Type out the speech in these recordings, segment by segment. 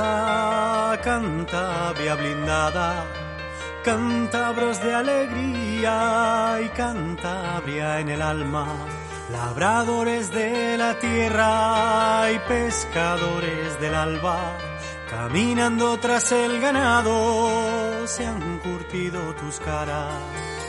raza Cantabria blindada, cántabros de alegría y Cantabria en el alma, labradores de la tierra y pescadores del alba, caminando tras el ganado, se han curtido tus caras.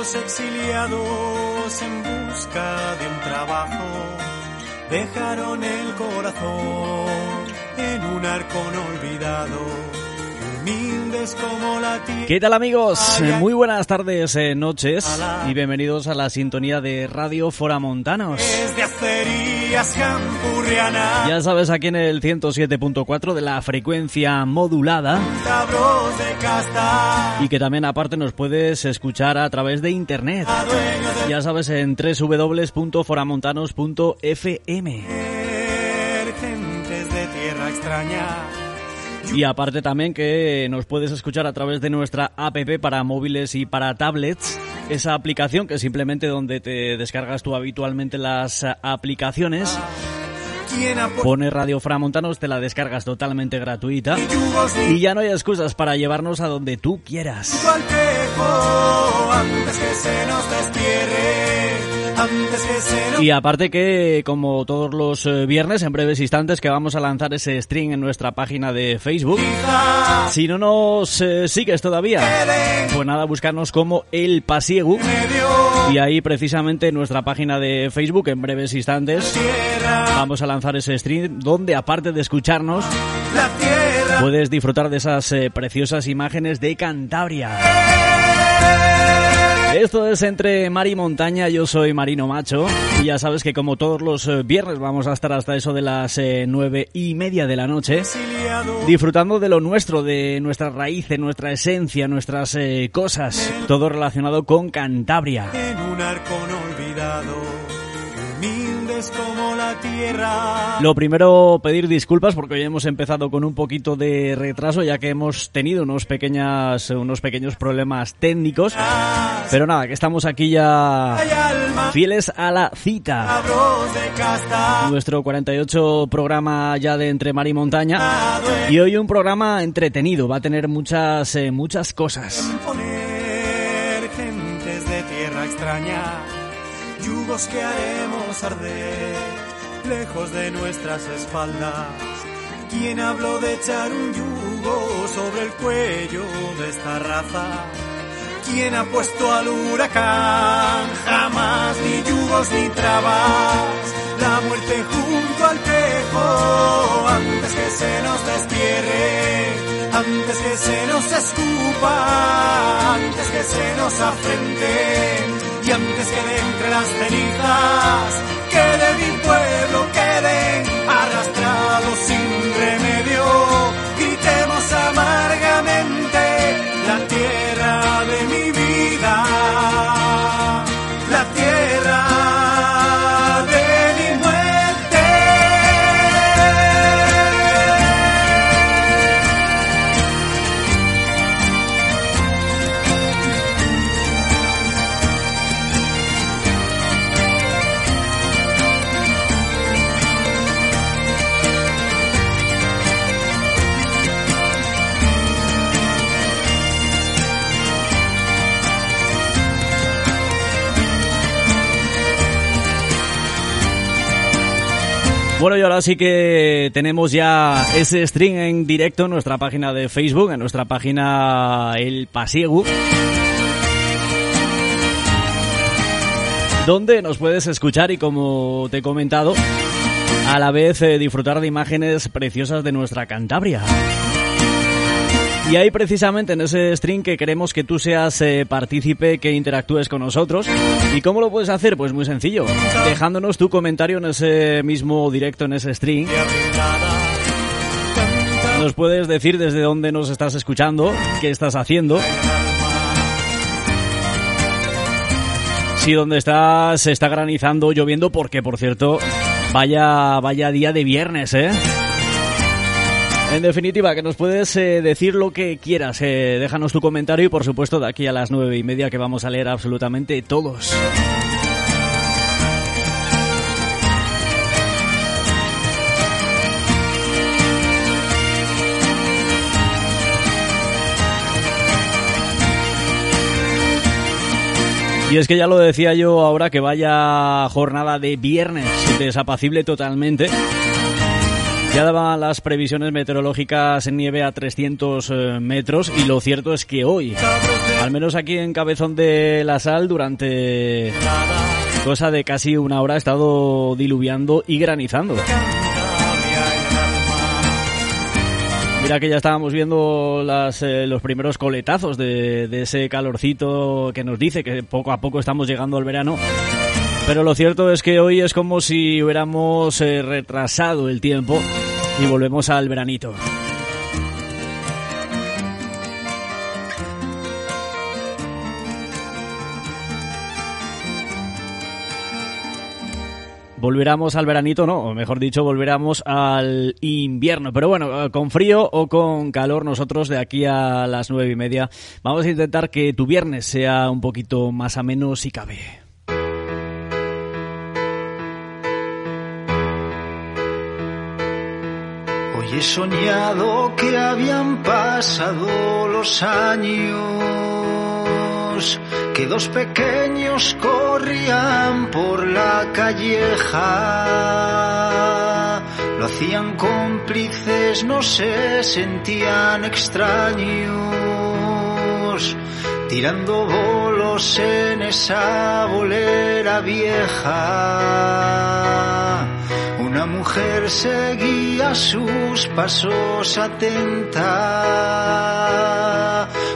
Hijos exiliados en busca de un trabajo dejaron el corazón en un arcón olvidado como la ¿Qué tal amigos? Muy buenas tardes, eh, noches y bienvenidos a la sintonía de Radio Foramontanos. Ya sabes, aquí en el 107.4 de la frecuencia modulada y que también aparte nos puedes escuchar a través de internet. Ya sabes, en www.foramontanos.fm. Gentes de tierra extraña y aparte también que nos puedes escuchar a través de nuestra app para móviles y para tablets. Esa aplicación que simplemente donde te descargas tú habitualmente las aplicaciones. Pone Radio Framontanos, te la descargas totalmente gratuita y ya no hay excusas para llevarnos a donde tú quieras. Y aparte que, como todos los eh, viernes, en breves instantes, que vamos a lanzar ese stream en nuestra página de Facebook. Si no nos eh, sigues todavía, pues nada, buscarnos como El Pasiegu. Y ahí precisamente en nuestra página de Facebook, en breves instantes, vamos a lanzar ese stream donde aparte de escucharnos, puedes disfrutar de esas eh, preciosas imágenes de Cantabria. Esto es entre mar y montaña, yo soy Marino Macho. Y ya sabes que como todos los eh, viernes vamos a estar hasta eso de las eh, nueve y media de la noche disfrutando de lo nuestro, de nuestra raíz, de nuestra esencia, nuestras eh, cosas, todo relacionado con Cantabria. En un arcón olvidado como la tierra. Lo primero, pedir disculpas porque hoy hemos empezado con un poquito de retraso ya que hemos tenido unos, pequeñas, unos pequeños problemas técnicos. Pero nada, que estamos aquí ya fieles a la cita. Nuestro 48 programa ya de Entre Mar y Montaña. Y hoy un programa entretenido, va a tener muchas, eh, muchas cosas. gentes de tierra extraña yugos que lejos de nuestras espaldas. ¿Quién habló de echar un yugo sobre el cuello de esta raza? ¿Quién ha puesto al huracán? Jamás ni yugos ni trabas. La muerte junto al tejo antes que se nos despierre, antes que se nos escupa, antes que se nos afrente y antes que de entre las cenizas Bueno, y ahora sí que tenemos ya ese stream en directo en nuestra página de Facebook, en nuestra página El Pasiegu. Donde nos puedes escuchar y como te he comentado, a la vez eh, disfrutar de imágenes preciosas de nuestra Cantabria. Y ahí precisamente en ese stream que queremos que tú seas eh, partícipe, que interactúes con nosotros. ¿Y cómo lo puedes hacer? Pues muy sencillo, dejándonos tu comentario en ese mismo directo, en ese stream. Nos puedes decir desde dónde nos estás escuchando, qué estás haciendo. Si donde estás se está granizando, lloviendo, porque por cierto, vaya, vaya día de viernes, ¿eh? En definitiva, que nos puedes eh, decir lo que quieras. Eh, déjanos tu comentario y por supuesto de aquí a las nueve y media que vamos a leer absolutamente todos. Y es que ya lo decía yo ahora que vaya jornada de viernes desapacible totalmente. Ya daban las previsiones meteorológicas en nieve a 300 eh, metros y lo cierto es que hoy, al menos aquí en Cabezón de la Sal, durante cosa de casi una hora ha estado diluviando y granizando. Mira que ya estábamos viendo eh, los primeros coletazos de, ese calorcito que nos dice que poco a poco estamos llegando al verano. Pero lo cierto es que hoy es como si hubiéramos eh, retrasado el tiempo y volvemos al veranito. volveremos al veranito, no, mejor dicho, volveremos al invierno. Pero bueno, eh, con frío o con calor, nosotros de aquí a las nueve y media vamos a intentar que tu viernes sea un poquito más ameno si cabe. Hoy he soñado que habían pasado los años que dos pequeños corrían por la calleja. Lo hacían cómplices, no se sentían extraños, tirando bolos en esa bolera vieja. Una mujer seguía sus pasos atenta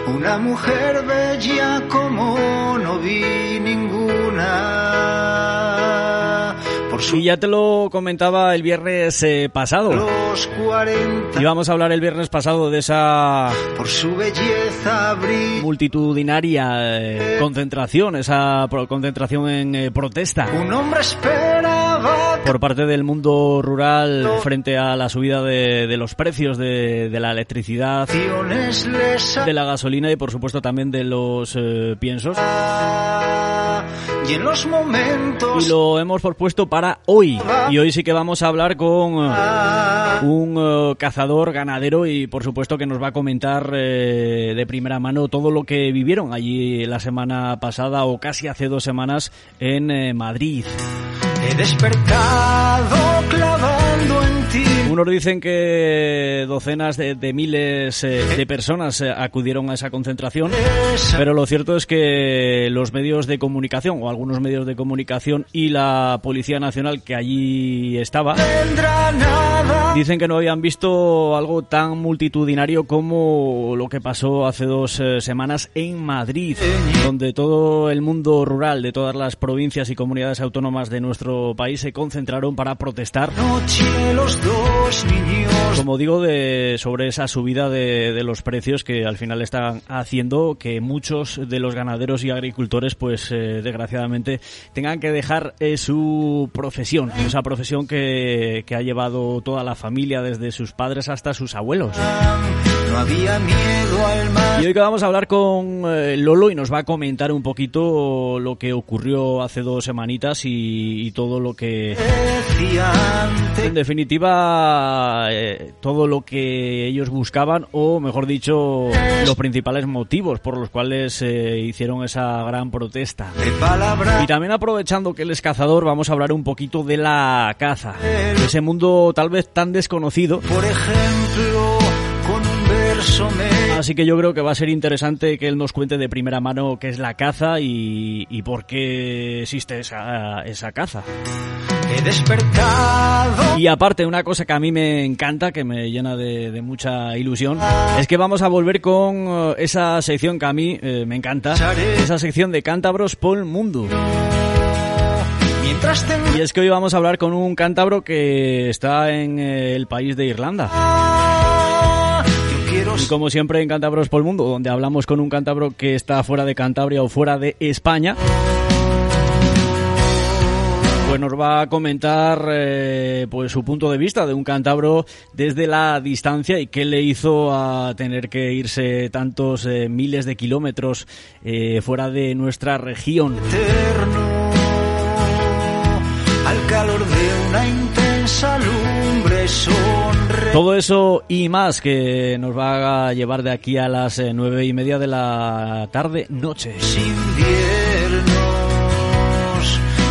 una mujer bella como no vi ninguna. Por su... Y ya te lo comentaba el viernes eh, pasado. Los 40. Íbamos a hablar el viernes pasado de esa por su belleza brilla. multitudinaria eh, concentración, esa concentración en eh, protesta. Un hombre esperaba por parte del mundo rural frente a la subida de, de los precios de, de, la electricidad, de la gasolina y por supuesto también de los eh, piensos. Y en los momentos Y lo hemos propuesto para hoy. Y hoy sí que vamos a hablar con uh, un uh, cazador ganadero y por supuesto que nos va a comentar eh, de primera mano todo lo que vivieron allí la semana pasada o casi hace dos semanas en eh, Madrid. Despertado clavando en ti. Unos dicen que docenas de, de miles eh, de personas eh, acudieron a esa concentración, pero lo cierto es que los medios de comunicación o algunos medios de comunicación y la Policía Nacional que allí estaba dicen que no habían visto algo tan multitudinario como lo que pasó hace dos eh, semanas en Madrid, donde todo el mundo rural de todas las provincias y comunidades autónomas de nuestro país se concentraron para protestar. Como digo, de, sobre esa subida de, los precios que al final están haciendo que muchos de los ganaderos y agricultores, pues eh, desgraciadamente, tengan que dejar eh, su profesión, esa profesión que, que ha llevado toda la familia, desde sus padres hasta sus abuelos. No había miedo al mar. Y hoy que vamos a hablar con eh, Lolo y nos va a comentar un poquito lo que ocurrió hace dos semanitas y, y todo lo que... En definitiva, eh, todo lo que ellos buscaban o, mejor dicho, los principales motivos por los cuales eh, hicieron esa gran protesta. Y también aprovechando que él es cazador, vamos a hablar un poquito de la caza. Ese mundo tal vez tan desconocido. Por ejemplo, Así que yo creo que va a ser interesante que él nos cuente de primera mano qué es la caza y, y por qué existe esa, esa caza. He despertado. Y aparte, una cosa que a mí me encanta, que me llena de, de mucha ilusión, es que vamos a volver con uh, esa sección que a mí eh, me encanta, esa sección de cántabros por mundo. Mientras te... Y es que hoy vamos a hablar con un cántabro que está en eh, el país de Irlanda. Y como siempre en Cántabros por el Mundo, donde hablamos con un cántabro que está fuera de Cantabria o fuera de España, pues nos va a comentar eh, pues su punto de vista de un cántabro desde la distancia y qué le hizo a tener que irse tantos eh, miles de kilómetros eh, fuera de nuestra región. Eterno, al calor de una intensa sonre. Todo eso y más que nos va a llevar de aquí a las eh, nueve y media de la tarde noche. inviernos,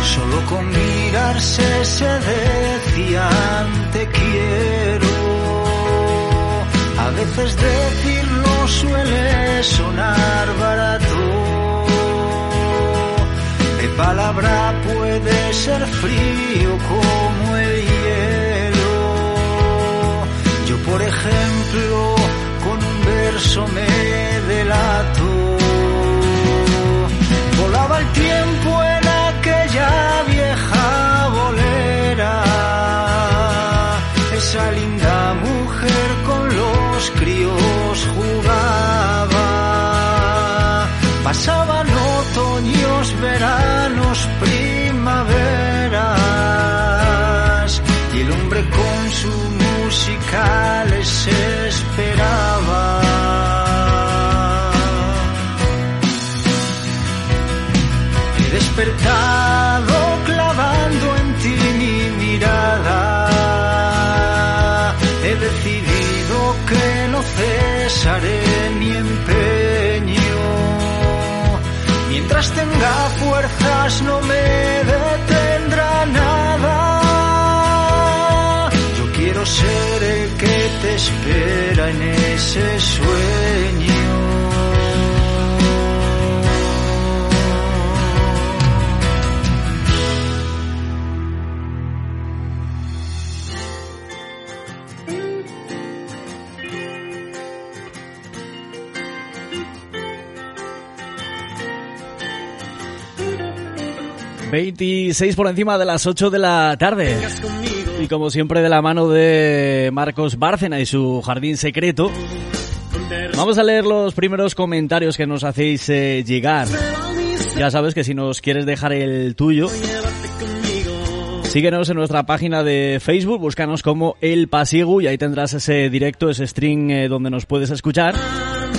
solo con mirarse se decían te quiero. A veces decirlo suele sonar barato. De palabra puede ser frío como por ejemplo, con un verso me delato. Volaba el tiempo en aquella vieja bolera. Esa linda mujer con los críos jugaba. Pasaban otoños, veranos, primaveras. Y el hombre con su música les esperaba. He despertado clavando en ti mi mirada. He decidido que no cesaré mi empeño. Mientras tenga fuerzas no me detendrá te espera en ese sueño. Veintiséis por encima de las 8 de la tarde. Y como siempre de la mano de Marcos Bárcena y su jardín secreto, vamos a leer los primeros comentarios que nos hacéis eh, llegar. Ya sabes que si nos quieres dejar el tuyo, síguenos en nuestra página de Facebook, búscanos como El Pasigu y ahí tendrás ese directo, ese stream eh, donde nos puedes escuchar.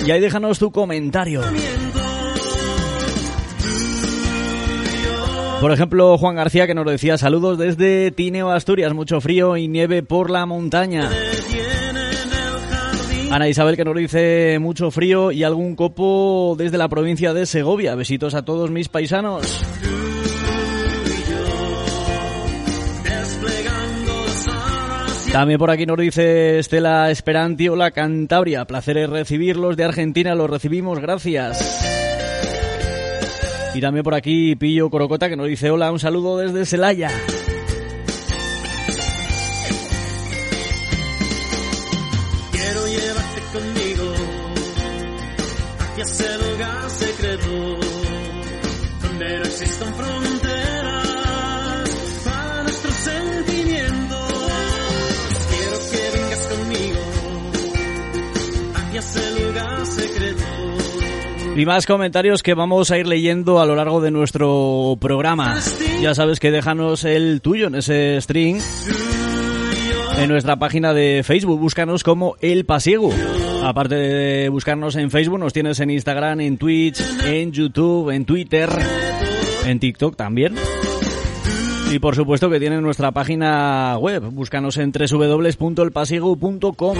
Y ahí déjanos tu comentario. Por ejemplo, Juan García que nos decía saludos desde Tineo, Asturias, mucho frío y nieve por la montaña. Ana Isabel que nos dice mucho frío y algún copo desde la provincia de Segovia. Besitos a todos mis paisanos. También por aquí nos dice Estela Esperanti, hola Cantabria, placer es recibirlos de Argentina, los recibimos, gracias. Y también por aquí Pillo Corocota que nos dice hola, un saludo desde Celaya. Y más comentarios que vamos a ir leyendo a lo largo de nuestro programa. Ya sabes que déjanos el tuyo en ese string en nuestra página de Facebook. Búscanos como El Pasiego. Aparte de buscarnos en Facebook, nos tienes en Instagram, en Twitch, en YouTube, en Twitter, en TikTok también. Y por supuesto que tienen nuestra página web. Búscanos en www.elpasiego.com.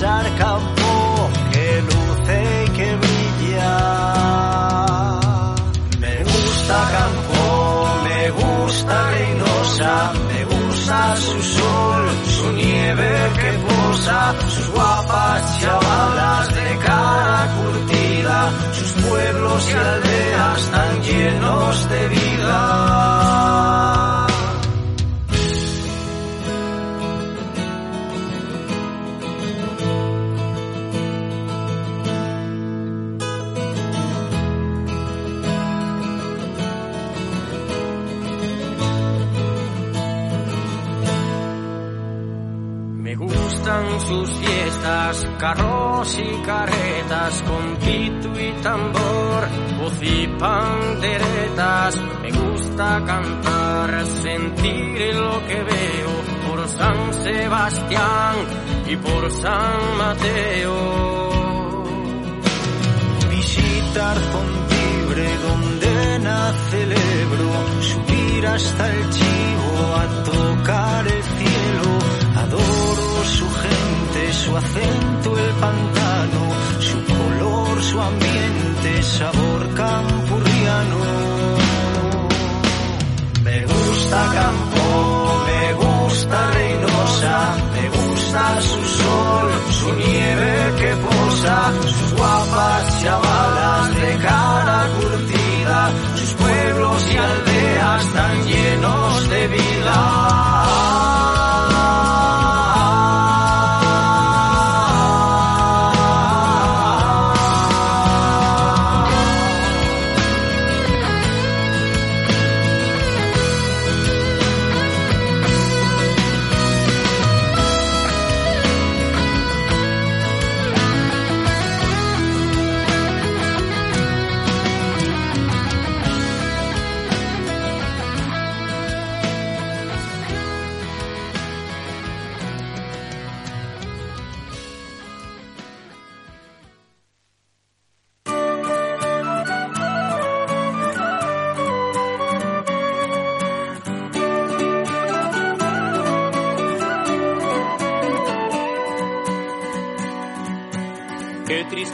campo que luce y que brilla. Me gusta campo, me gusta Reynosa, me gusta su sol, su nieve que posa, sus guapas chavalas de cara curtida, sus pueblos y aldeas tan llenos de vida. Carros y carretas, con pito y tambor, voz y panderetas. Me gusta cantar, sentir lo que veo por San Sebastián y por San Mateo. Visitar Fontibre donde nace el Ebro, subir hasta el Chivo a tocar el cielo. Adoro su su acento, el pantano, su color, su ambiente, sabor campurriano. Me gusta campo, me gusta Reynosa, me gusta su sol, su nieve que posa, sus guapas chavalas de cara curtida, sus pueblos y aldeas tan llenos de vida.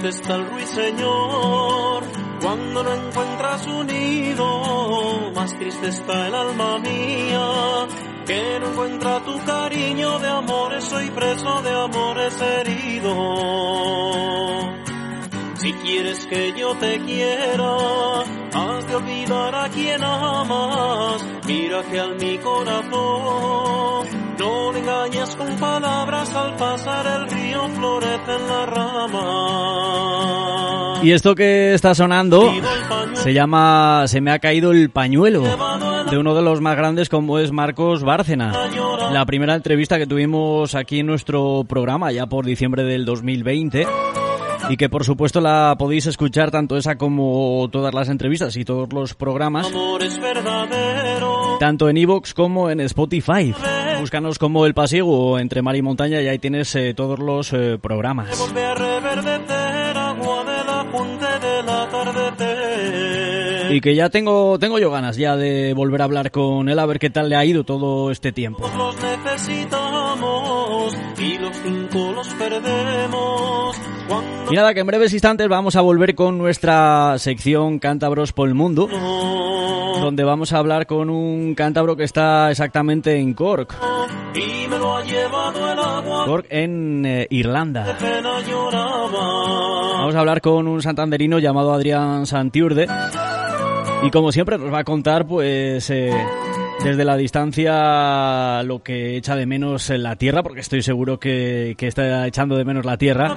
Triste está el ruiseñor cuando no encuentra su nido. Más triste está el alma mía que no encuentra tu cariño de amores. Soy preso de amores herido. Si quieres que yo te quiera, has de olvidar a quien amas. Mira que al mi corazón no le engañas con palabras. Al pasar el río florecen las ramas. Y esto que está sonando se llama Se me ha caído el pañuelo de uno de los más grandes como es Marcos Bárcena. La primera entrevista que tuvimos aquí en nuestro programa ya por diciembre del 2020 y que por supuesto la podéis escuchar tanto esa como todas las entrevistas y todos los programas tanto en iVoox como en Spotify. Búscanos como El Pasiego entre mar y montaña y ahí tienes eh, todos los eh, programas. Y que ya tengo tengo yo ganas ya de volver a hablar con él a ver qué tal le ha ido todo este tiempo. Los necesitamos y los cinco los perdemos. Y nada, que en breves instantes vamos a volver con nuestra sección Cántabros por el Mundo, donde vamos a hablar con un cántabro que está exactamente en Cork. Cork en eh, Irlanda. Vamos a hablar con un santanderino llamado Adrián Santiurde. Y como siempre nos va a contar, pues, eh, desde la distancia lo que echa de menos en la tierra, porque estoy seguro que, que está echando de menos la tierra.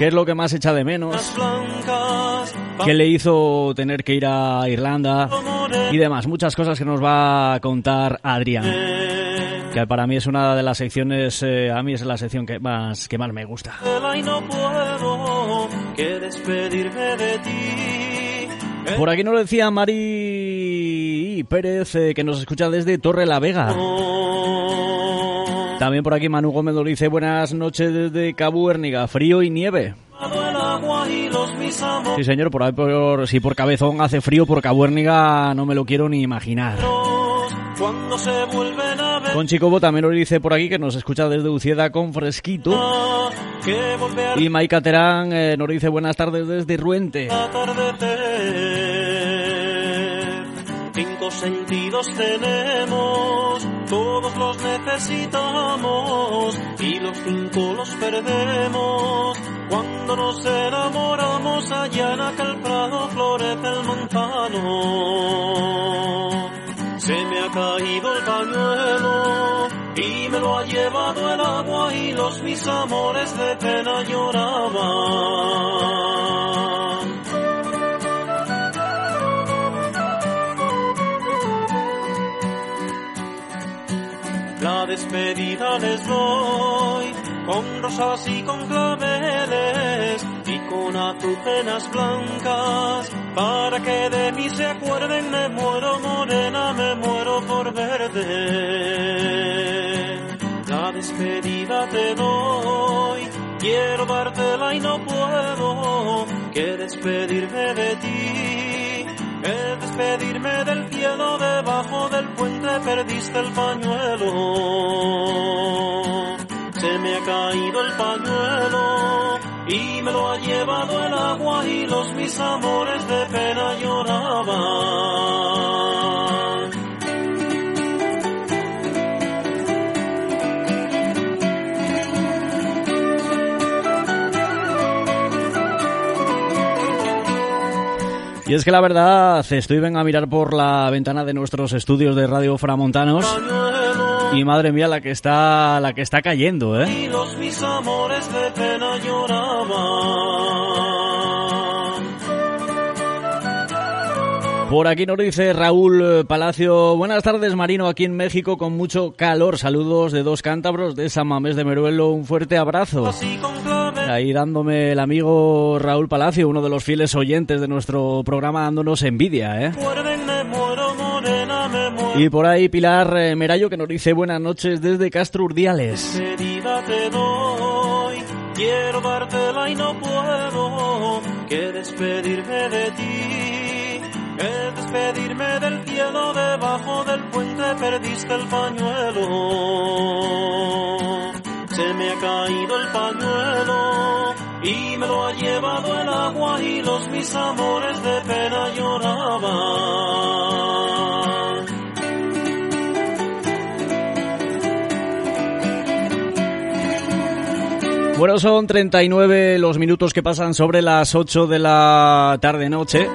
¿Qué es lo que más echa de menos? ¿Qué le hizo tener que ir a Irlanda? Y demás, muchas cosas que nos va a contar Adrián. que para mí es una de las secciones, eh, a mí es la sección que más, que más me gusta. no puedo que despedirme de ti. Por aquí nos decía Mari Pérez, eh, que nos escucha desde Torre la Vega. También por aquí Manu Gómez nos dice buenas noches desde Cabuérniga, frío y nieve. Sí, señor, por si por Cabezón hace frío, por Cabuérniga no me lo quiero ni imaginar. Con Chicobo también nos dice por aquí que nos escucha desde Ucieda con fresquito. Y Maika Terán eh, nos dice buenas tardes desde Ruente. Cinco sentidos tenemos, los necesitamos y los cinco los perdemos. Cuando nos enamoramos allá en aquel prado florece el montano. Se me ha caído el pañuelo y me lo ha llevado el agua y los mis amores de pena lloraban. Despedida les doy con rosas y con claveles y con azucenas blancas para que de mí se acuerden me muero morena me muero por verde la despedida te doy quiero dártela y no puedo que despedirme de ti es despedirme del cielo debajo del puente perdiste el pañuelo se me ha caído el pañuelo y me lo ha llevado el agua y los mis amores de pena lloraban. Y es que la verdad, estoy ven a mirar por la ventana de nuestros estudios de Radio Framontanos y madre mía la que está la que está cayendo, ¿eh? Por aquí nos dice Raúl Palacio, buenas tardes Marino, aquí en México con mucho calor, saludos de dos cántabros de San Mamés de Meruelo, un fuerte abrazo. Ahí dándome el amigo Raúl Palacio, uno de los fieles oyentes de nuestro programa, dándonos envidia, ¿eh? Y por ahí Pilar eh, Merayo que nos dice buenas noches desde Castro Urdiales. Quiero dártela y no puedo que despedirme de ti. Es despedirme del cielo debajo del puente perdiste el pañuelo. Se me ha caído el pañuelo y me lo ha llevado el agua y los mis amores de pena lloraban. Bueno, son 39 los minutos que pasan sobre las 8 de la tarde-noche.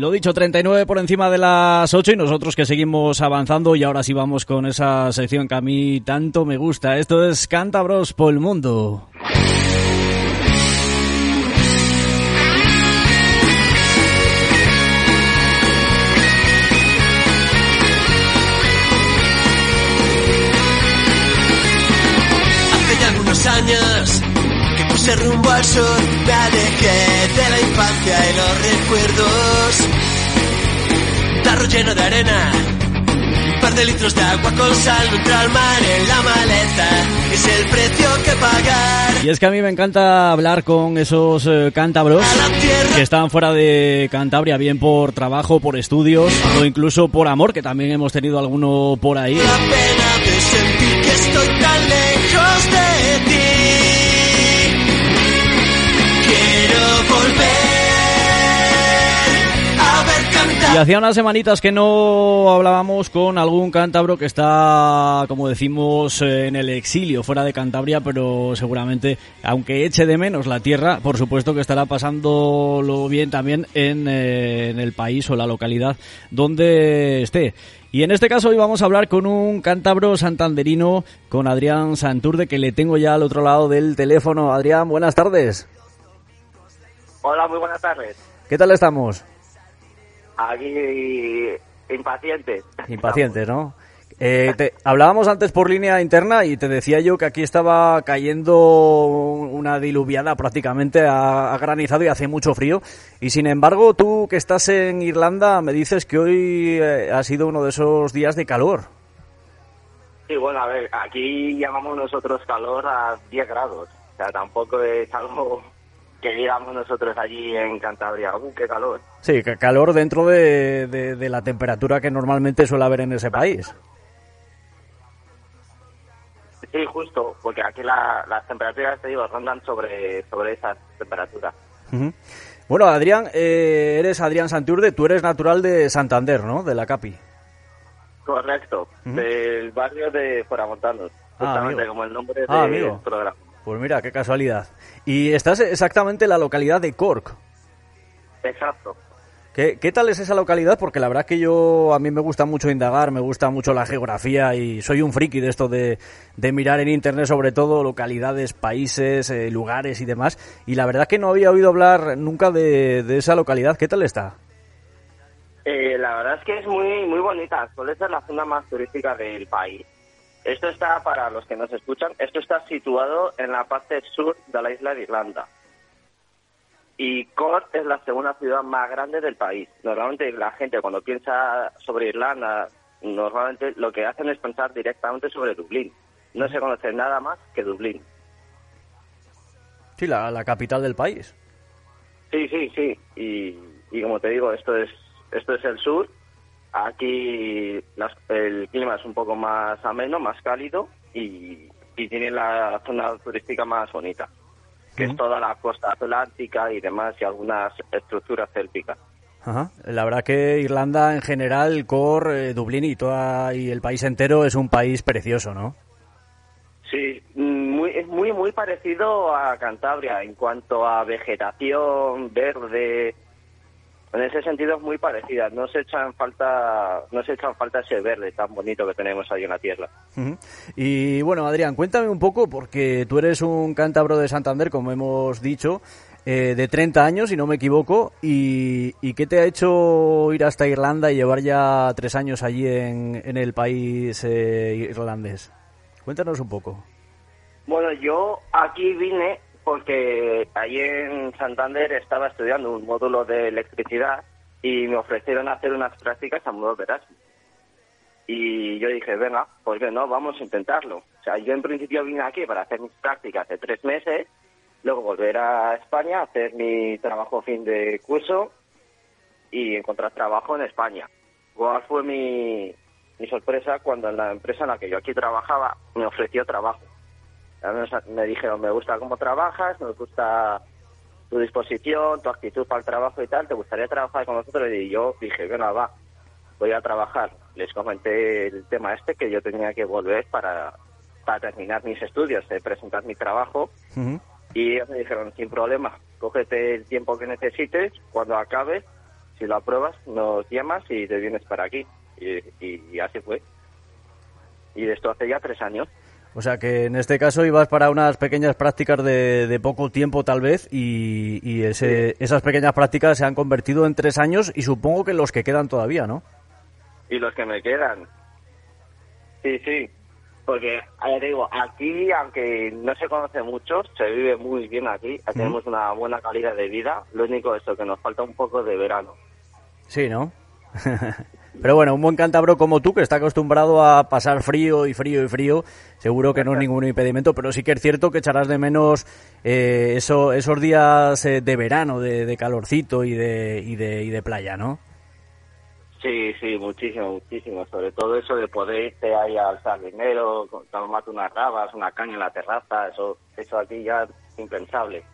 Lo dicho, 39 por encima de las 8 y nosotros que seguimos avanzando y ahora sí vamos con esa sección que a mí tanto me gusta. Esto es Cántabros por el Mundo. Puse rumbo al sur, me alejé de la infancia y los recuerdos. Tarro lleno de arena, par de litros de agua con sal, neutral mar en la maleta, es el precio que pagar. Y es que a mí me encanta hablar con esos eh, cántabros que están fuera de Cantabria, bien por trabajo, por estudios o incluso por amor, que también hemos tenido alguno por ahí. la pena de sentir que estoy tan lejos de ti. Y hacía unas semanitas que no hablábamos con algún cántabro que está, como decimos, eh, en el exilio, fuera de Cantabria, pero seguramente, aunque eche de menos la tierra, por supuesto que estará pasándolo bien también en, eh, en el país o la localidad donde esté. Y en este caso hoy vamos a hablar con un cántabro santanderino, con Adrián Santurde, que le tengo ya al otro lado del teléfono. Adrián, buenas tardes. Hola, muy buenas tardes. ¿Qué tal estamos? Aquí impacientes. Impacientes, ¿no? Eh, te, hablábamos antes por línea interna y te decía yo que aquí estaba cayendo una diluviada prácticamente, ha, granizado y hace mucho frío. Y sin embargo, tú que estás en Irlanda, me dices que hoy eh, ha sido uno de esos días de calor. Sí, bueno, a ver, aquí llamamos nosotros calor a 10 grados. O sea, tampoco es algo que digamos nosotros allí en Cantabria. ¡Uh, qué calor! Sí, calor dentro de, de la temperatura que normalmente suele haber en ese país. Sí, justo, porque aquí las temperaturas, te digo, rondan sobre, sobre esas temperaturas. Bueno, Adrián, eh, eres Adrián Santurde, tú eres natural de Santander, ¿no? De la CAPI. Correcto, del barrio de Foramontanos, ah, justamente como el nombre ah, del programa. Pues mira, qué casualidad. Y estás exactamente en la localidad de Cork. Exacto. ¿Qué, tal es esa localidad? Porque la verdad que yo, a mí me gusta mucho indagar, me gusta mucho la geografía y soy un friki de esto de, mirar en internet sobre todo localidades, países, eh, lugares y demás. Y la verdad que no había oído hablar nunca de, esa localidad. ¿Qué tal está? Eh, la verdad es que es muy, muy bonita. Suele ser la zona más turística del país. Esto está, para los que nos escuchan, esto está situado en la parte sur de la isla de Irlanda. Y Cork es la segunda ciudad más grande del país. Normalmente la gente cuando piensa sobre Irlanda, normalmente lo que hacen es pensar directamente sobre Dublín. No se conoce nada más que Dublín. Sí, la, capital del país. Sí, sí, sí. Y, como te digo, esto es esto es el sur. Aquí el clima es un poco más ameno, más cálido y, y tiene la zona turística más bonita que es toda la costa atlántica y demás, y algunas estructuras célticas. Ajá. La verdad que Irlanda en general, Cor, eh, Dublín y toda y el país entero es un país precioso, ¿no? Sí, muy, es muy muy parecido a Cantabria en cuanto a vegetación verde, en ese sentido es muy parecida. No se echan falta, no se echan falta ese verde tan bonito que tenemos ahí en la tierra. Y bueno, Adrián, cuéntame un poco, porque tú eres un cántabro de Santander, como hemos dicho, eh, de 30 años, si no me equivoco, y, qué te ha hecho ir hasta Irlanda y llevar ya tres años allí en, en el país eh, irlandés? Cuéntanos un poco. Bueno, yo aquí vine porque allí en Santander estaba estudiando un módulo de electricidad y me ofrecieron hacer unas prácticas a modo de Erasmus. Y yo dije, venga, pues no, vamos a intentarlo. O sea, yo en principio vine aquí para hacer mis prácticas de tres meses, luego volver a España, hacer mi trabajo fin de curso y encontrar trabajo en España. ¿Cuál fue mi, mi sorpresa cuando en la empresa en la que yo aquí trabajaba me ofreció trabajo? Me dijeron, me gusta cómo trabajas, me gusta tu disposición, tu actitud para el trabajo y tal, ¿te gustaría trabajar con nosotros? Y yo dije, bueno, va, voy a trabajar. Les comenté el tema este, que yo tenía que volver para, para terminar mis estudios, de presentar mi trabajo. Y ellos me dijeron, sin problema, cógete el tiempo que necesites, cuando acabes, si lo apruebas, nos llamas y te vienes para aquí. Y, y así fue. Y esto hace ya tres años. O sea que en este caso ibas para unas pequeñas prácticas de, poco tiempo tal vez y, ese, esas pequeñas prácticas se han convertido en tres años y supongo que los que quedan todavía, ¿no? Y los que me quedan. Sí, sí. Porque, te digo, aquí, aunque no se conoce mucho, se vive muy bien aquí. Tenemos una buena calidad de vida. Lo único es que nos falta un poco de verano. Sí, ¿no? Pero bueno, un buen cántabro como tú, que está acostumbrado a pasar frío y frío y frío, seguro que no es ningún impedimento, pero sí que es cierto que echarás de menos eh, eso, esos días eh, de verano, de, calorcito y de, y, de, y de playa, ¿no? Sí, sí, muchísimo, muchísimo. Sobre todo eso de poder irte ahí al sardinero, tomarte unas rabas, una caña en la terraza, eso, eso aquí ya es impensable.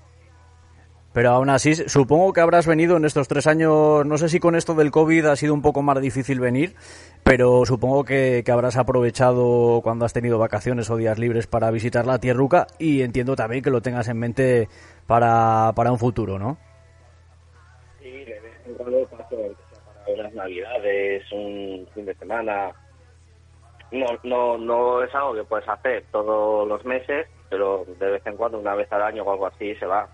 Pero aún así, supongo que habrás venido en estos tres años, no sé si con esto del COVID ha sido un poco más difícil venir, pero supongo que, habrás aprovechado cuando has tenido vacaciones o días libres para visitar la tierruca y entiendo también que lo tengas en mente para, para un futuro, ¿no? Sí, de vez en cuando paso para navidades, un fin de semana. No, no, no es algo que puedes hacer todos los meses, pero de vez en cuando, una vez al año o algo así, se va.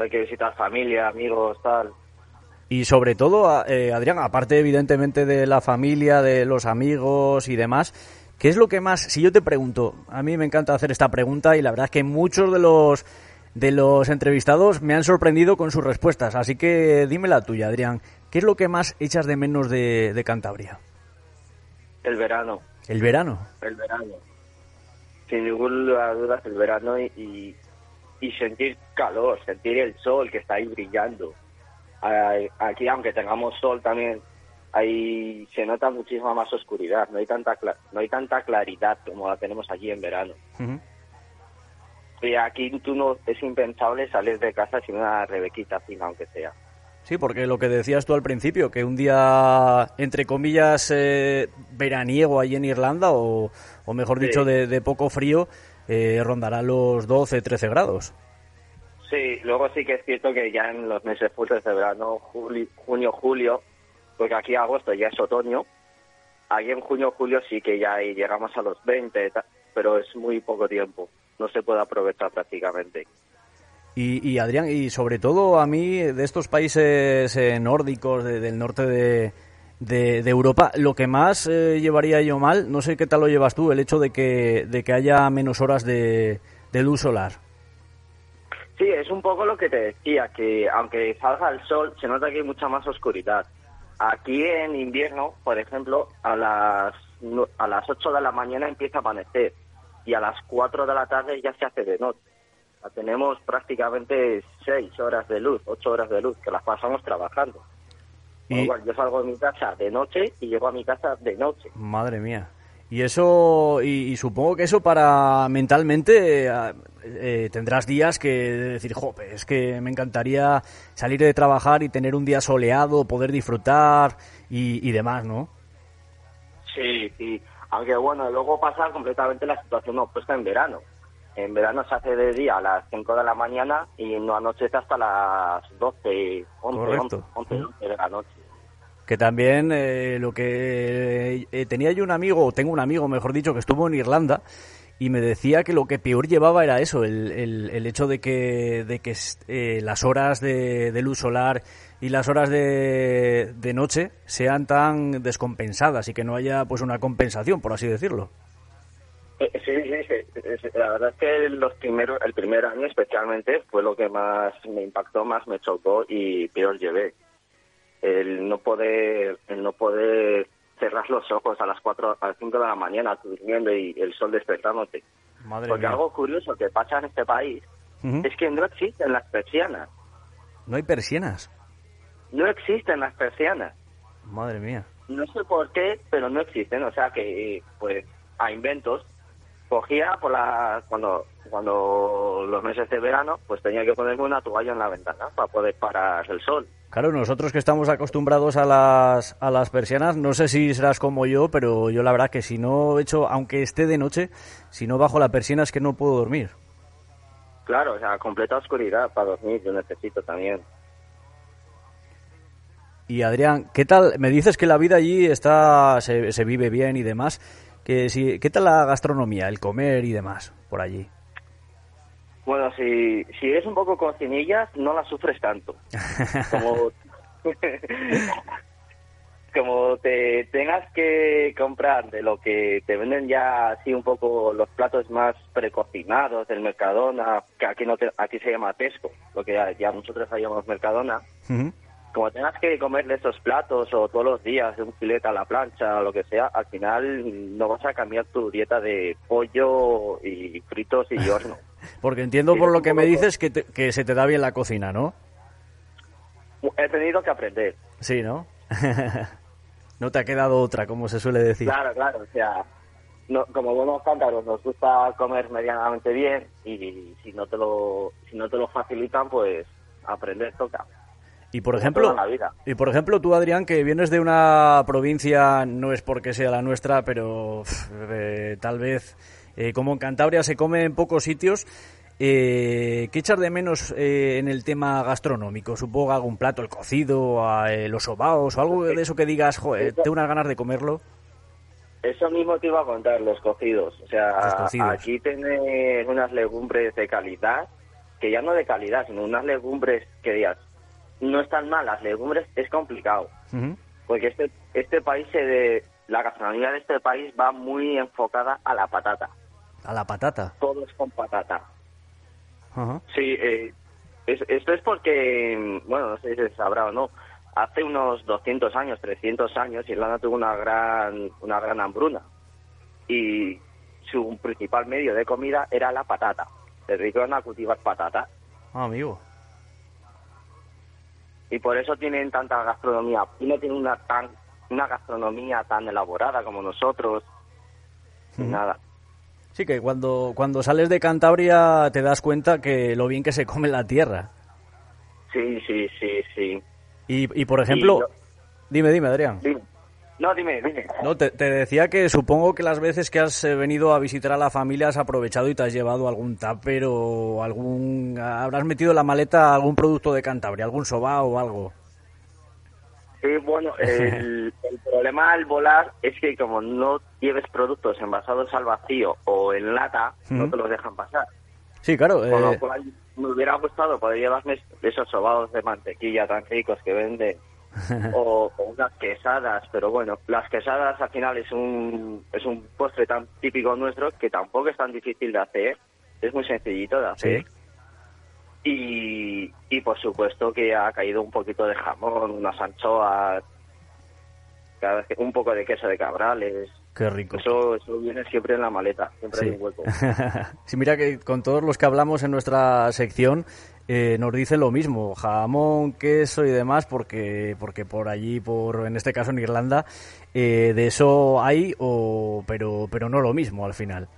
Hay que visitar familia, amigos, tal. Y sobre todo, eh, Adrián, aparte evidentemente de la familia, de los amigos y demás, ¿qué es lo que más, si yo te pregunto, a mí me encanta hacer esta pregunta y la verdad es que muchos de los de los entrevistados me han sorprendido con sus respuestas, así que dime la tuya, Adrián, ¿qué es lo que más echas de menos de, de Cantabria? El verano. ¿El verano? El verano. Sin ninguna duda el verano y, y, y sentir calor, sentir el sol que está ahí brillando. Aquí aunque tengamos sol también ahí se nota muchísima más oscuridad. No hay tanta no hay tanta claridad como la tenemos allí en verano. Y aquí tú no es impensable salir de casa sin una rebequita fina aunque sea. Sí, porque lo que decías tú al principio, que un día, entre comillas, eh, veraniego ahí en Irlanda, o, o mejor dicho, de, poco frío, eh, rondará los 12, 13 grados. Sí, luego sí que es cierto que ya en los meses fuertes de verano, junio, julio, porque aquí agosto ya es otoño, ahí en junio, julio sí que ya llegamos a los 20, pero es muy poco tiempo, no se puede aprovechar prácticamente. Y, Adrián, y sobre todo a mí, de estos países eh, nórdicos del norte de, de, Europa, lo que más eh, llevaría yo mal, no sé qué tal lo llevas tú, el hecho de que, de que haya menos horas de, luz solar. Sí, es un poco lo que te decía, que aunque salga el sol, se nota que hay mucha más oscuridad. Aquí en invierno, por ejemplo, a las, a las 8 de la mañana empieza a amanecer y a las 4 de la tarde ya se hace de noche. tenemos prácticamente 6 horas de luz, 8 horas de luz, que las pasamos trabajando. Igual, yo salgo de mi casa de noche y llego a mi casa de noche. Madre mía. Y eso, y, supongo que eso para mentalmente eh, eh, tendrás días que decir, jope, es que me encantaría salir de trabajar y tener un día soleado, poder disfrutar y, demás, ¿no? Sí, sí. Aunque bueno, luego pasa completamente la situación opuesta en verano. En verano se hace de día a las 5 de la mañana y no anochece hasta las 12, 11, 11, de la noche. Que también eh, lo que eh, tenía yo un amigo, o tengo un amigo, mejor dicho, que estuvo en Irlanda y me decía que lo que peor llevaba era eso, el, el, hecho de que, de que eh, las horas de, luz solar y las horas de, de, noche sean tan descompensadas y que no haya pues una compensación, por así decirlo. Sí, sí, sí, La verdad es que los primeros, el primer año especialmente fue lo que más me impactó, más me chocó y peor llevé el no poder, el no poder cerrar los ojos a las 4, a las 5 de la mañana durmiendo y el sol despertándote. Porque algo curioso que pasa en este país es que no existen las persianas. ¿No hay persianas? No existen las persianas. Madre mía. No sé por qué, pero no existen. O sea que, pues, a inventos, cogía por la, cuando, cuando los meses de verano, pues tenía que ponerme una toalla en la ventana para poder parar el sol. Claro, nosotros que estamos acostumbrados a las, a las persianas, no sé si serás como yo, pero yo la verdad que si no hecho, aunque esté de noche, si no bajo la persiana es que no puedo dormir. Claro, o sea, completa oscuridad para dormir, yo necesito también. Y Adrián, ¿qué tal? Me dices que la vida allí está, se, se vive bien y demás. Que si, ¿Qué tal la gastronomía, el comer y demás por allí? Bueno, si, si eres un poco cocinillas, no la sufres tanto. Como, como te tengas que comprar de lo que te venden ya así un poco los platos más precocinados del Mercadona, que aquí no aquí se llama Tesco, lo que ya, nosotros llamamos Mercadona. Como tengas que comerle esos platos o todos los días un filete a la plancha o lo que sea, al final no vas a cambiar tu dieta de pollo y fritos y horno. Porque entiendo por lo que me dices que, que se te da bien la cocina, ¿no? He tenido que aprender. Sí, ¿no? no te ha quedado otra, como se suele decir. Claro, claro, o sea, no, como buenos cántaros nos gusta comer medianamente bien y si no te lo si no te lo facilitan, pues aprender toca. Y por ejemplo, y por ejemplo, tú Adrián que vienes de una provincia no es porque sea la nuestra, pero eh, tal vez eh, como en Cantabria se come en pocos sitios, Eh, ¿Qué echar de menos eh, en el tema gastronómico? Supongo algún plato, el cocido, eh, los sobaos o algo de eso que digas, joder, tengo unas ganas de comerlo. Eso mismo te iba a contar, los cocidos. O sea, aquí tenés unas legumbres de calidad, que ya no de calidad, sino unas legumbres que digas, no están malas, legumbres es complicado. Porque este, este país, se de, la gastronomía de este país va muy enfocada a la patata. ¿A la patata? Todo es con patata. Sí, eh, esto es porque, bueno, no sé si se sabrá o no, hace unos 200 años, 300 años, Irlanda tuvo una gran, una gran hambruna y su principal medio de comida era la patata. Se dedicaron a cultivar patata. Ah, amigo. Y por eso tienen tanta gastronomía. Y no tienen una, tan, una gastronomía tan elaborada como nosotros. Nada. Sí, que cuando, cuando sales de Cantabria te das cuenta que lo bien que se come la tierra. Sí, sí, sí, sí. Y, y por ejemplo, dime, dime, Adrián. No, dime, dime. No, te, decía que supongo que las veces que has eh, venido a visitar a la familia has aprovechado y te has llevado algún tupper o algún... habrás metido en la maleta algún producto de Cantabria, algún soba o algo. Sí, bueno, el, problema al volar es que como no lleves productos envasados al vacío o en lata, no te los dejan pasar. Sí, claro. Con lo eh, cual, me hubiera gustado poder llevarme esos sobados de mantequilla tan ricos que venden o, unas quesadas, pero bueno, las quesadas al final es un, es un postre tan típico nuestro que tampoco es tan difícil de hacer, es muy sencillito de hacer. Y, y por supuesto que ha caído un poquito de jamón, unas anchoas, un poco de queso de cabrales. Qué rico. Eso, eso viene siempre en la maleta, siempre hay un hueco. sí, mira que con todos los que hablamos en nuestra sección eh, nos dicen lo mismo, jamón, queso y demás, porque porque por allí, por en este caso en Irlanda, eh, de eso hay, o, pero pero no lo mismo al final.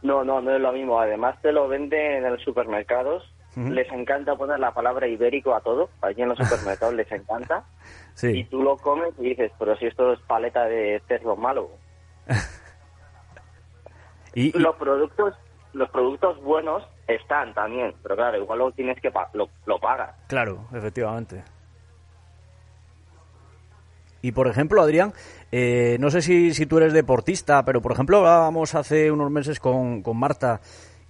No, no, no es lo mismo. Además te lo venden en los supermercados. Les encanta poner la palabra ibérico a todo. Allí en los supermercados les encanta. Y tú lo comes y dices, pero si esto es paleta de cerdo malo. ¿Y, Los productos los productos buenos están también, pero claro, igual lo tienes que lo, lo pagas. Claro, efectivamente. Y por ejemplo, Adrián, eh, no sé si, si tú eres deportista, pero por ejemplo hablábamos hace unos meses con, con Marta,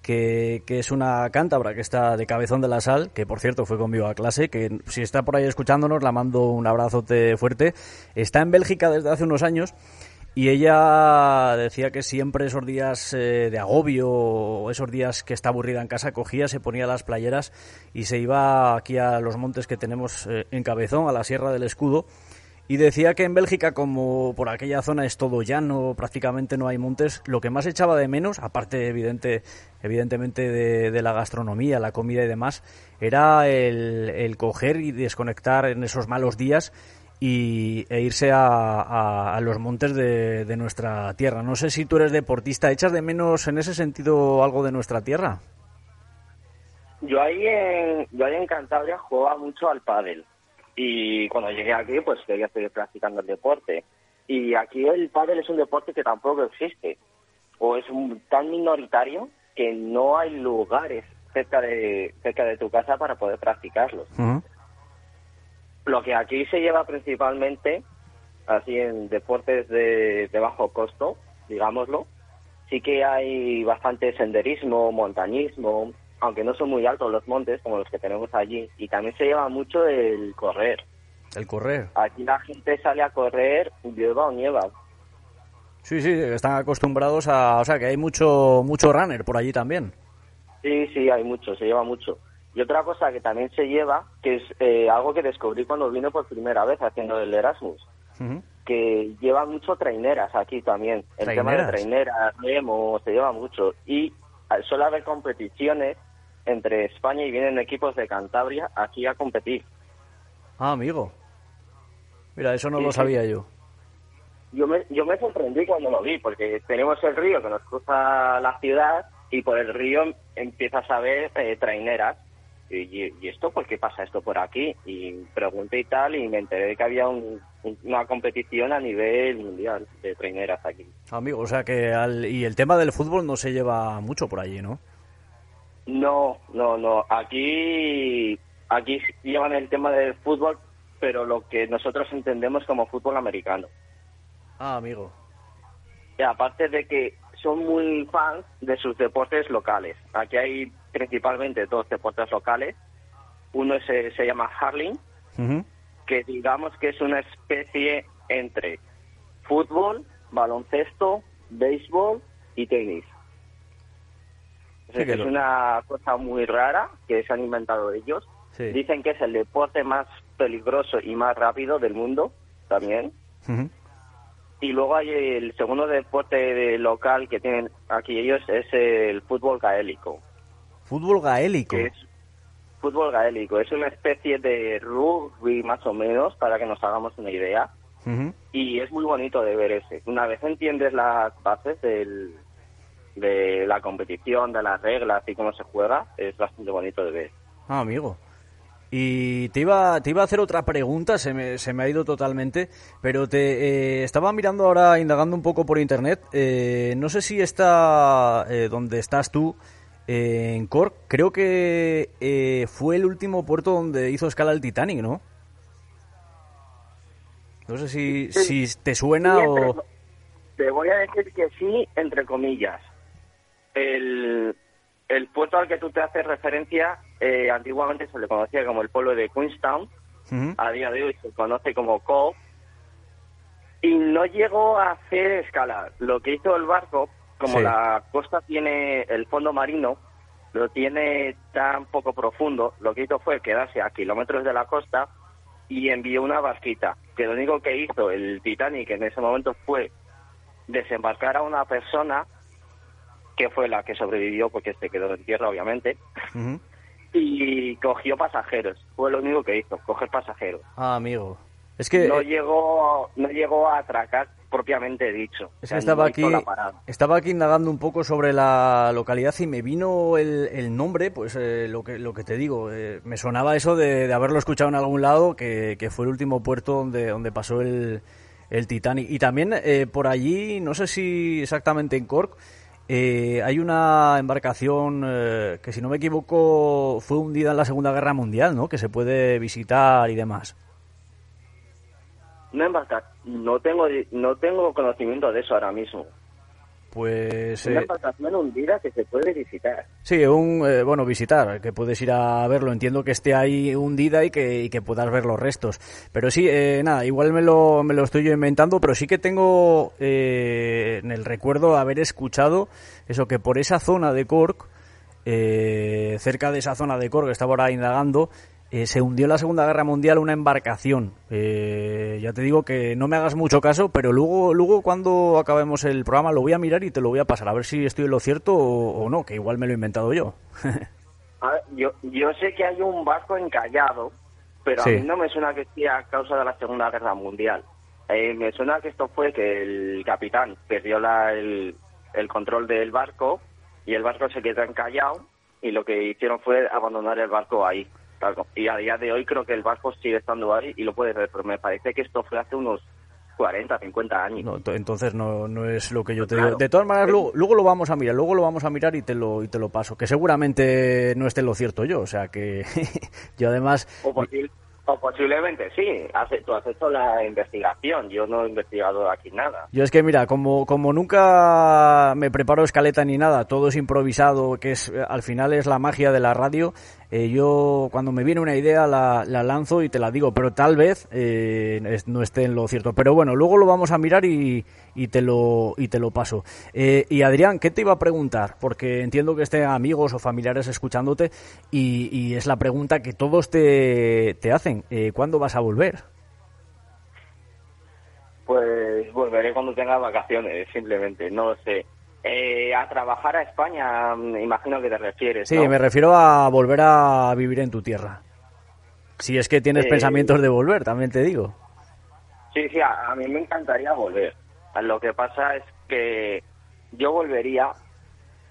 que, que, es una cántabra que está de cabezón de la sal, que por cierto fue conmigo a clase, que si está por ahí escuchándonos, la mando un abrazote fuerte. Está en Bélgica desde hace unos años y ella decía que siempre esos días eh, de agobio esos días que está aburrida en casa cogía, se ponía las playeras y se iba aquí a los montes que tenemos eh, en Cabezón, a la Sierra del Escudo. Y decía que en Bélgica, como por aquella zona es todo llano, prácticamente no hay montes, lo que más echaba de menos, aparte evidente, evidentemente de, la gastronomía, la comida y demás, era el, el coger y desconectar en esos malos días y, e irse a, a, los montes de, de, nuestra tierra. No sé si tú eres deportista, ¿echas de menos en ese sentido algo de nuestra tierra? Yo ahí en, yo ahí en Cantabria jugaba mucho al pádel y cuando llegué aquí pues quería seguir practicando el deporte y aquí el pádel es un deporte que tampoco existe o es un, tan minoritario que no hay lugares cerca de cerca de tu casa para poder practicarlos. Lo que aquí se lleva principalmente, así en deportes de, bajo costo, digámoslo, sí que hay bastante senderismo, montañismo, aunque no son muy altos los montes como los que tenemos allí. Y también se lleva mucho el correr. El correr. Aquí la gente sale a correr, llueva o nieva. Sí, sí, están acostumbrados a... O sea, que hay mucho, mucho runner por allí también. Sí, sí, hay mucho, se lleva mucho. Y otra cosa que también se lleva, que es eh, algo que descubrí cuando vine por primera vez haciendo el Erasmus, que lleva mucho traineras aquí también. El tema de traineras, remo, se lleva mucho. Y suele haber competiciones entre España y vienen equipos de Cantabria aquí a competir. Ah, amigo. Mira, eso no lo sabía yo. Yo me, yo me sorprendí cuando lo vi, porque tenemos el río que nos cruza la ciudad y por el río empiezas a ver eh, traineras ¿y, esto por qué pasa esto por aquí? Y pregunté y tal y me enteré de que había una competición a nivel mundial de traineras aquí. Amigo, o sea que y el tema del fútbol no se lleva mucho por allí, ¿no? No, no, no. Aquí, aquí llevan el tema del fútbol, pero lo que nosotros entendemos como fútbol americano. Ah, amigo. Y aparte de que son muy fans de sus deportes locales. Aquí hay principalmente dos deportes locales. Uno se, se llama Harling, que digamos que es una especie entre fútbol, baloncesto, béisbol y tenis. O sea, Sí, que que es lo- una cosa muy rara que se han inventado ellos. Sí. Dicen que es el deporte más peligroso y más rápido del mundo también. Y luego hay el segundo deporte de- local que tienen aquí ellos es el fútbol gaélico, Fútbol gaélico. que es fútbol gaélico, es una especie de rugby más o menos para que nos hagamos una idea y es muy bonito de ver ese. Una vez entiendes las bases del, de la competición, de las reglas y cómo se juega, es bastante bonito de ver. Ah, amigo. Y te iba, te iba a hacer otra pregunta, se me, se me ha ido totalmente, pero te eh, estaba mirando ahora, indagando un poco por internet. eh, no sé si está eh, donde estás tú, eh, en Cork. Creo que eh, fue el último puerto donde hizo escala el Titanic, ¿no? No sé si, si te suena Sí, entre- o... Te voy a decir que sí, entre comillas. El, el puerto al que tú te haces referencia, eh, antiguamente se le conocía como el pueblo de Queenstown, a día de hoy se conoce como Cove, y no llegó a hacer escala. Lo que hizo el barco, como Sí. la costa tiene el fondo marino, lo tiene tan poco profundo, lo que hizo fue quedarse a kilómetros de la costa y envió una barquita, que lo único que hizo el Titanic en ese momento fue desembarcar a una persona que fue la que sobrevivió porque se quedó en tierra obviamente y cogió pasajeros fue lo único que hizo coger pasajeros Ah, amigo. Es que... no eh, llegó no llegó a atracar propiamente dicho Es que estaba aquí, estaba aquí indagando un poco sobre la localidad y me vino el, el nombre, pues eh, lo que lo que te digo, eh, me sonaba eso de, de haberlo escuchado en algún lado, que, que fue el último puerto donde, donde pasó el, el Titanic. Y también eh, por allí, no sé si exactamente en Cork, eh, hay una embarcación eh, que si no me equivoco fue hundida en la Segunda Guerra Mundial, ¿no? Que se puede visitar y demás. No embarcar no tengo no tengo conocimiento de eso ahora mismo Pues una eh, embarcación hundida que se puede visitar Sí, un, eh, bueno, visitar, que puedes ir a verlo. Entiendo que esté ahí hundida y que, y que puedas ver los restos. Pero sí, eh, nada, igual me lo, me lo estoy yo inventando, pero sí que tengo eh, en el recuerdo haber escuchado eso, que por esa zona de Cork, eh, cerca de esa zona de Cork, que estaba ahora indagando, eh, se hundió en la Segunda Guerra Mundial una embarcación. Eh, ya te digo que no me hagas mucho caso, pero luego, luego cuando acabemos el programa lo voy a mirar y te lo voy a pasar, a ver si estoy en lo cierto o, o no, que igual me lo he inventado yo. A ver, yo, yo sé que hay un barco encallado, pero Sí. a mí no me suena que sea a causa de la Segunda Guerra Mundial. Eh, me suena que esto fue que el capitán perdió la, el, el control del barco y el barco se quedó encallado y lo que hicieron fue abandonar el barco ahí. Y a día de hoy creo que el barco sigue estando ahí y lo puedes ver, pero me parece que esto fue hace unos 40, 50 años. No, entonces no, no es lo que yo te Claro. digo. De todas maneras, luego, luego lo vamos a mirar, luego lo vamos a mirar y te lo, y te lo paso. Que seguramente no esté lo cierto yo, o sea que yo además... O, posi- o posiblemente sí, hace, tú has hecho la investigación, yo no he investigado aquí nada. Yo es que mira, como, como nunca me preparo escaleta ni nada, todo es improvisado, que es al final es la magia de la radio, eh, yo cuando me viene una idea la, la lanzo y te la digo, pero tal vez eh, no esté en lo cierto. Pero bueno, luego lo vamos a mirar y, y te lo y te lo paso. Eh, y Adrián, ¿qué te iba a preguntar? Porque entiendo que estén amigos o familiares escuchándote y, y es la pregunta que todos te, te hacen. Eh, ¿Cuándo vas a volver? Pues volveré cuando tenga vacaciones, simplemente, no sé. Eh, a trabajar a España, me imagino que te refieres. Sí, me refiero a volver a vivir en tu tierra. Si es que tienes Eh, pensamientos de volver, también te digo. Sí, sí, a, a mí me encantaría volver. Lo que pasa es que yo volvería,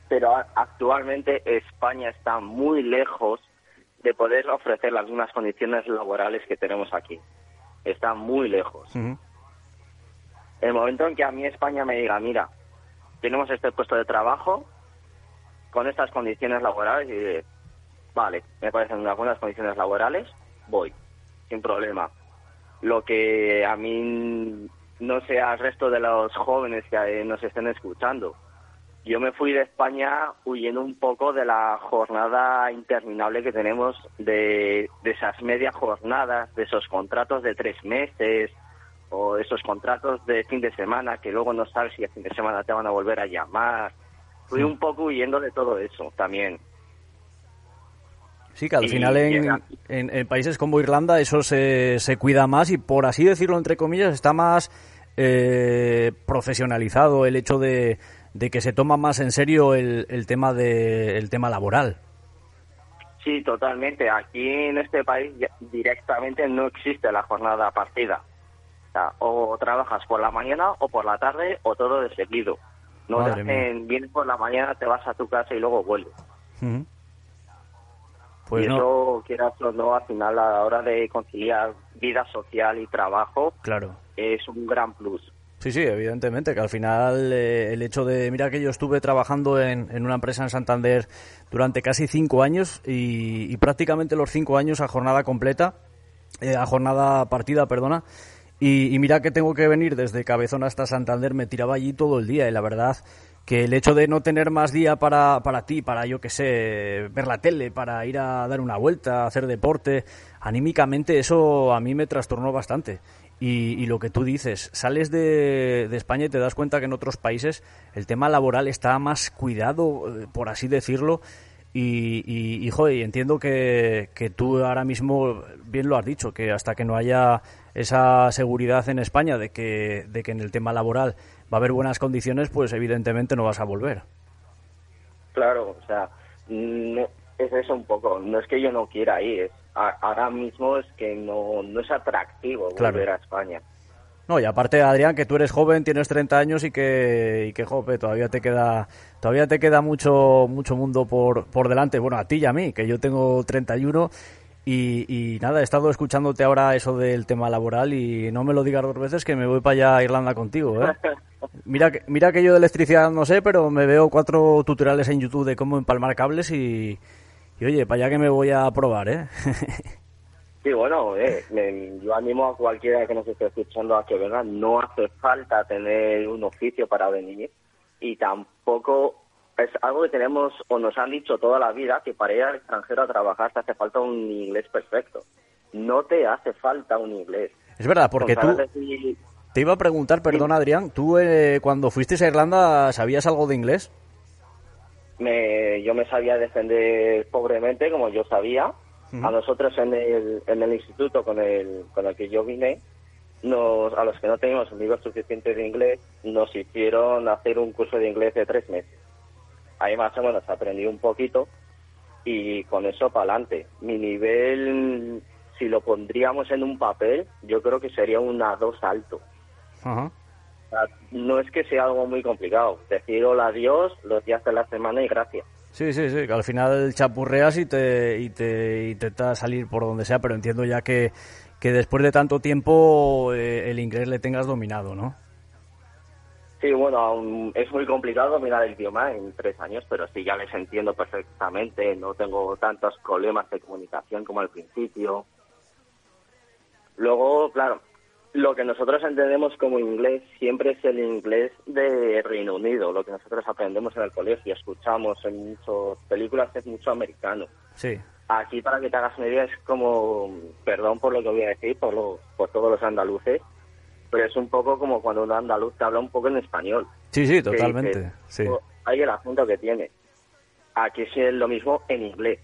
pero a- actualmente España está muy lejos de poder ofrecer las mismas condiciones laborales que tenemos aquí. Está muy lejos. El momento en que a mí España me diga, mira, tenemos este puesto de trabajo, con estas condiciones laborales y vale, me parecen unas buenas condiciones laborales, voy, sin problema. Lo que a mí no sé al resto de los jóvenes que nos estén escuchando. Yo me fui de España huyendo un poco de la jornada interminable que tenemos, de, de esas medias jornadas, de esos contratos de tres meses o esos contratos de fin de semana que luego no sabes si el fin de semana te van a volver a llamar. Fui un poco huyendo de todo eso también. Sí, que al final en, en, países como Irlanda eso se, se cuida más y por así decirlo entre comillas está más eh, profesionalizado el hecho de, de, que se toma más en serio el, el tema de el tema laboral. Sí, totalmente. Aquí en este país directamente no existe la jornada partida. O, trabajas por la mañana o por la tarde o todo de seguido. No te hacen, vienes por la mañana, te vas a tu casa y luego vuelves. Pues y eso, quieras o no, al final a la hora de conciliar vida social y trabajo, claro. es un gran plus. Sí, sí, evidentemente, que al final eh, el hecho de, mira que yo estuve trabajando en, en, una empresa en Santander durante casi cinco años y, prácticamente los cinco años a jornada completa, eh, a jornada partida, perdona, y, mira que tengo que venir desde Cabezón hasta Santander, me tiraba allí todo el día y la verdad que el hecho de no tener más día para, para ti, para yo que sé, ver la tele, para ir a dar una vuelta, hacer deporte, anímicamente eso a mí me trastornó bastante. Y, y lo que tú dices, sales de, de, España y te das cuenta que en otros países el tema laboral está más cuidado, eh, por así decirlo, y, y, y, entiendo que, que tú ahora mismo, bien lo has dicho, que hasta que no haya esa seguridad en España de que, de que en el tema laboral va a haber buenas condiciones, pues evidentemente no vas a volver. Claro, o sea, es eso un poco. No es que yo no quiera ir, ahora mismo es que no, no es atractivo volver a España. No, y aparte, Adrián, que tú eres joven, tienes 30 años y que, y que jope, todavía te queda, todavía te queda mucho, mucho mundo por, por delante. Bueno, a ti y a mí, que yo tengo 31 y, y nada, he estado escuchándote ahora eso del tema laboral y no me lo digas dos veces que me voy para allá a Irlanda contigo, ¿eh? Mira que, mira que yo de electricidad no sé, pero me veo cuatro tutoriales en YouTube de cómo empalmar cables y, y oye, para allá que me voy a probar, ¿eh? Sí, bueno, eh, yo animo a cualquiera que nos esté escuchando a que venga. No hace falta tener un oficio para venir y tampoco es algo que tenemos o nos han dicho toda la vida que para ir al extranjero a trabajar te hace falta un inglés perfecto. No te hace falta un inglés. Es verdad, porque tú... Te iba a preguntar, perdón Adrián, ¿tú eh, cuando fuiste a Irlanda sabías algo de inglés? Me, yo me sabía defender pobremente, como yo sabía, a nosotros en el, en el instituto con el, con el que yo vine, nos, a los que no teníamos un nivel suficiente de inglés, nos hicieron hacer un curso de inglés de tres meses. Ahí más o menos aprendí un poquito y con eso para adelante. Mi nivel, si lo pondríamos en un papel, yo creo que sería un A2 alto. no es que sea algo muy complicado. Decir hola adiós los días de la semana y gracias. Sí, sí, sí, que al final chapurreas y te, y te intenta salir por donde sea, pero entiendo ya que, que después de tanto tiempo eh, el inglés le tengas dominado, ¿no? Sí, bueno, es muy complicado dominar el idioma en tres años, pero sí, ya les entiendo perfectamente, no tengo tantos problemas de comunicación como al principio. Luego, claro, lo que nosotros entendemos como inglés siempre es el inglés de Reino Unido, lo que nosotros aprendemos en el colegio, escuchamos en muchas películas es mucho americano. Sí. Aquí, para que te hagas una idea, es como, perdón por lo que voy a decir, por, lo, por todos los andaluces, pero es un poco como cuando un andaluz te habla un poco en español. Sí, sí, totalmente. sí. Hay el asunto que tiene. Aquí es lo mismo en inglés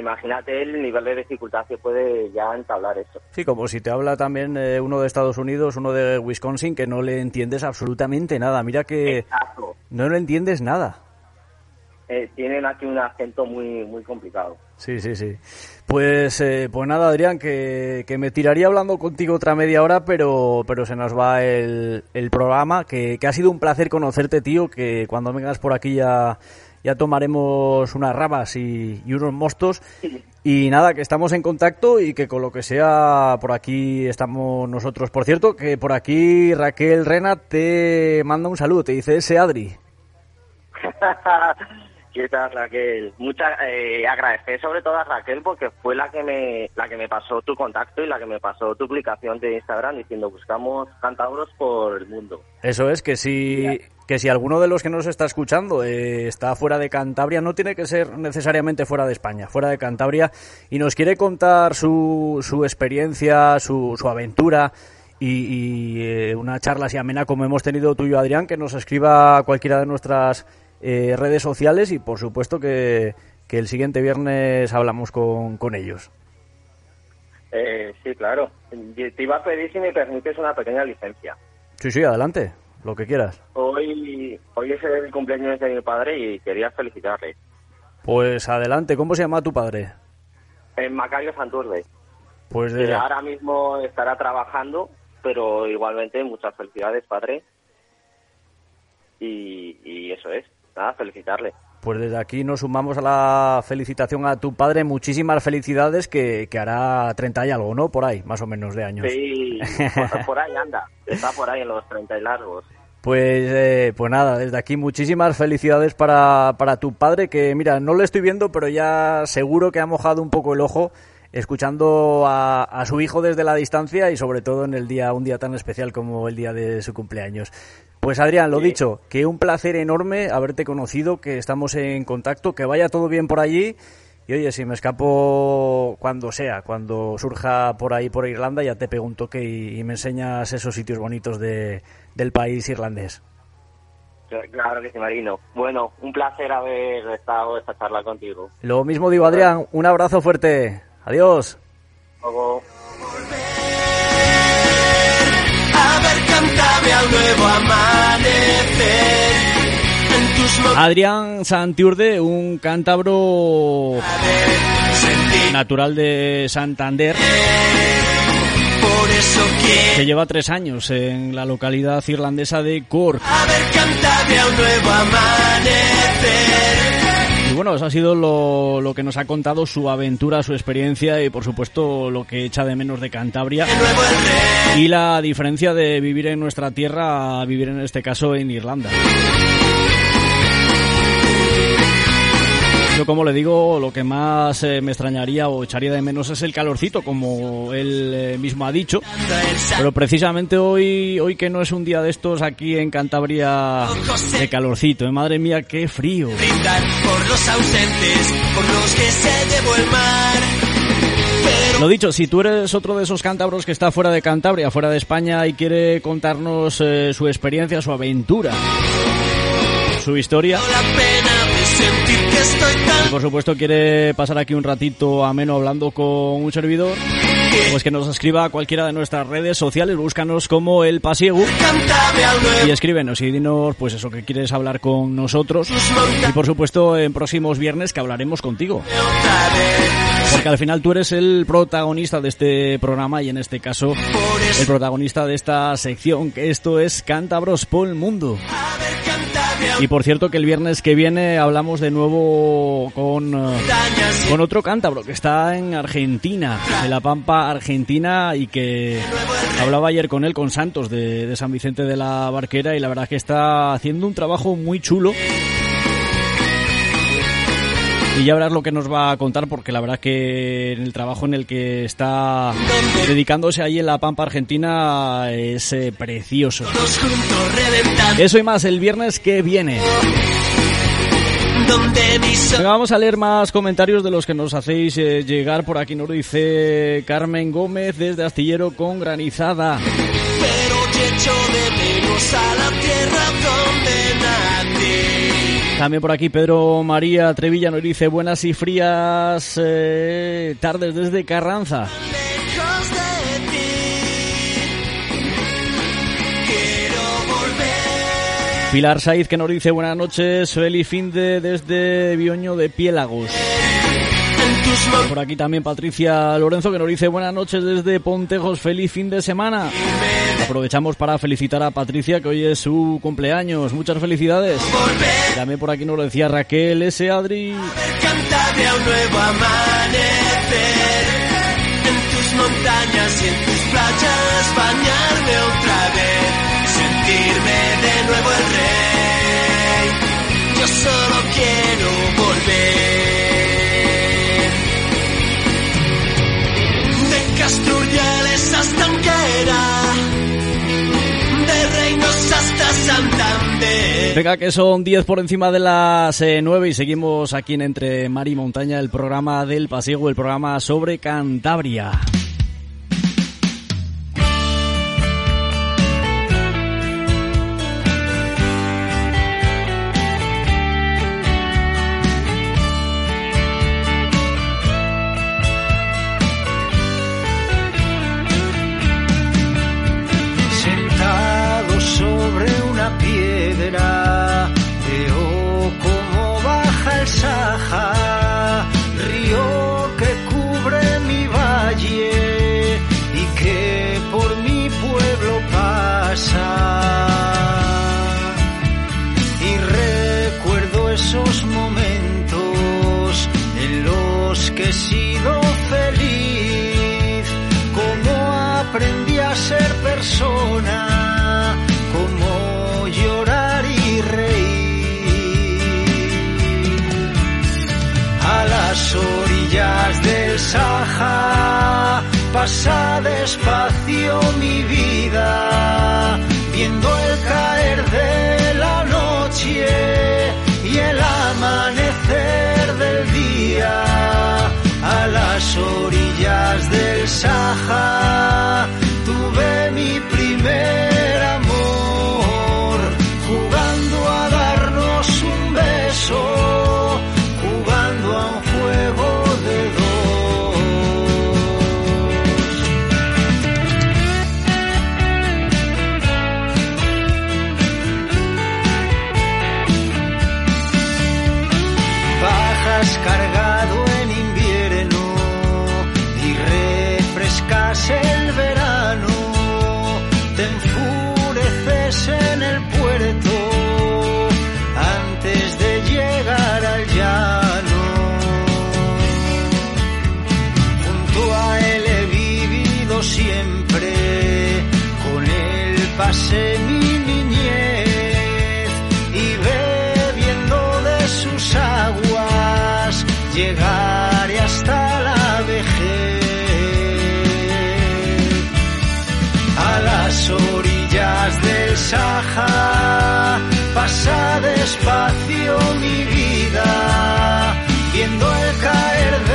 imagínate el nivel de dificultad que puede ya entablar eso. Sí, como si te habla también eh, uno de Estados Unidos, uno de Wisconsin, que no le entiendes absolutamente nada. Mira que no le entiendes nada. Eh, tienen aquí un acento muy muy complicado. Sí, sí, sí. Pues, eh, pues nada, Adrián, que, que, me tiraría hablando contigo otra media hora, pero, pero se nos va el, el programa. Que, que ha sido un placer conocerte, tío. Que cuando vengas por aquí ya ya tomaremos unas rabas y, unos mostos. Y nada, que estamos en contacto y que con lo que sea por aquí estamos nosotros. Por cierto, que por aquí Raquel Rena te manda un saludo, te dice ese Adri. ¿Qué tal, Raquel? Mucha, eh, agradecer sobre todo a Raquel porque fue la que me la que me pasó tu contacto y la que me pasó tu publicación de Instagram diciendo buscamos cantauros por el mundo. Eso es, que si, que si alguno de los que nos está escuchando eh, está fuera de Cantabria, no tiene que ser necesariamente fuera de España, fuera de Cantabria, y nos quiere contar su, su experiencia, su, su aventura y, y, eh, una charla así amena como hemos tenido tú y yo, Adrián, que nos escriba cualquiera de nuestras eh, redes sociales y por supuesto que, que, el siguiente viernes hablamos con, con ellos. Eh, sí, claro. Te iba a pedir si me permites una pequeña licencia. Sí, sí, adelante, lo que quieras. Hoy, hoy es el cumpleaños de mi padre y quería felicitarle. Pues adelante, ¿cómo se llama tu padre? En Macario Santurde. Pues de... ahora mismo estará trabajando, pero igualmente muchas felicidades, padre. Y, y eso es nada, felicitarle. Pues desde aquí nos sumamos a la felicitación a tu padre. Muchísimas felicidades, que, que hará 30 y algo, ¿no? Por ahí, más o menos de años. Sí, por, por ahí anda. Está por ahí en los 30 y largos. Pues, eh, pues nada, desde aquí muchísimas felicidades para, para tu padre, que mira, no lo estoy viendo, pero ya seguro que ha mojado un poco el ojo escuchando a, a, su hijo desde la distancia y sobre todo en el día, un día tan especial como el día de su cumpleaños. Pues Adrián, lo sí. dicho, que un placer enorme haberte conocido, que estamos en contacto, que vaya todo bien por allí. Y oye, si me escapo cuando sea, cuando surja por ahí, por Irlanda, ya te pego un toque y, y me enseñas esos sitios bonitos de, del país irlandés. Claro que sí, Marino. Bueno, un placer haber estado esta charla contigo. Lo mismo digo, Adrián, un abrazo fuerte. Adiós. Luego. Cántame al nuevo amanecer. En tus Adrián Santiurde, un cántabro natural de Santander. Por eso quiero. Que lleva tres años en la localidad irlandesa de Cork. A ver, nuevo amanecer. Y bueno, eso ha sido lo, lo, que nos ha contado su aventura, su experiencia y por supuesto lo que echa de menos de Cantabria. Y la diferencia de vivir en nuestra tierra a vivir en este caso en Irlanda. Yo como le digo, lo que más eh, me extrañaría o echaría de menos es el calorcito, como él eh, mismo ha dicho. Pero precisamente hoy, hoy que no es un día de estos aquí en Cantabria de calorcito, ¿eh? madre mía, qué frío. Por los ausentes, por los que se llevó el mar. Lo dicho, si tú eres otro de esos cántabros que está fuera de Cantabria, fuera de España y quiere contarnos eh, su experiencia, su aventura, su historia. Y por supuesto quiere pasar aquí un ratito ameno hablando con un servidor, pues que nos escriba a cualquiera de nuestras redes sociales, búscanos como El Pasiego y escríbenos y dinos pues eso que quieres hablar con nosotros. Y por supuesto en próximos viernes que hablaremos contigo. Porque al final tú eres el protagonista de este programa y en este caso el protagonista de esta sección, que esto es Cántabros por el Mundo. Y por cierto que el viernes que viene hablamos de nuevo con, uh, con otro cántabro que está en Argentina, en La Pampa, Argentina, y que hablaba ayer con él, con Santos de, de San Vicente de la Barquera, y la verdad que está haciendo un trabajo muy chulo. Y ya verás lo que nos va a contar porque la verdad que en el trabajo en el que está dedicándose ahí en la Pampa Argentina es eh, precioso. Eso y más el viernes que viene. Vamos a leer más comentarios de los que nos hacéis eh, llegar. Por aquí nos dice Carmen Gómez desde Astillero con granizada. Pero echo de menos a la tierra donde nací. También por aquí Pedro María Trevilla nos dice buenas y frías eh, tardes desde Carranza. Pilar Saiz que nos dice buenas noches, feliz fin de desde Bioño de Piélagos. Por aquí también Patricia Lorenzo que nos dice buenas noches desde Pontejos, feliz fin de semana. Aprovechamos para felicitar a Patricia que hoy es su cumpleaños, muchas felicidades. También por aquí nos lo decía Raquel S. Adri. Un nuevo amanecer en tus montañas y en tus playas bañarme otra vez, sentirme de nuevo el Venga, que son 10 por encima de las eh, 9 y seguimos aquí en Entre Mar y Montaña, el programa del Pasiego, el programa sobre Cantabria. Pasa despacio mi vida, viendo el caer de la noche y el amanecer del día. A las orillas del Saja pasé mi niñez y bebiendo de sus aguas llegaré hasta la vejez. A las orillas del Saja pasa despacio mi vida, viendo el caer de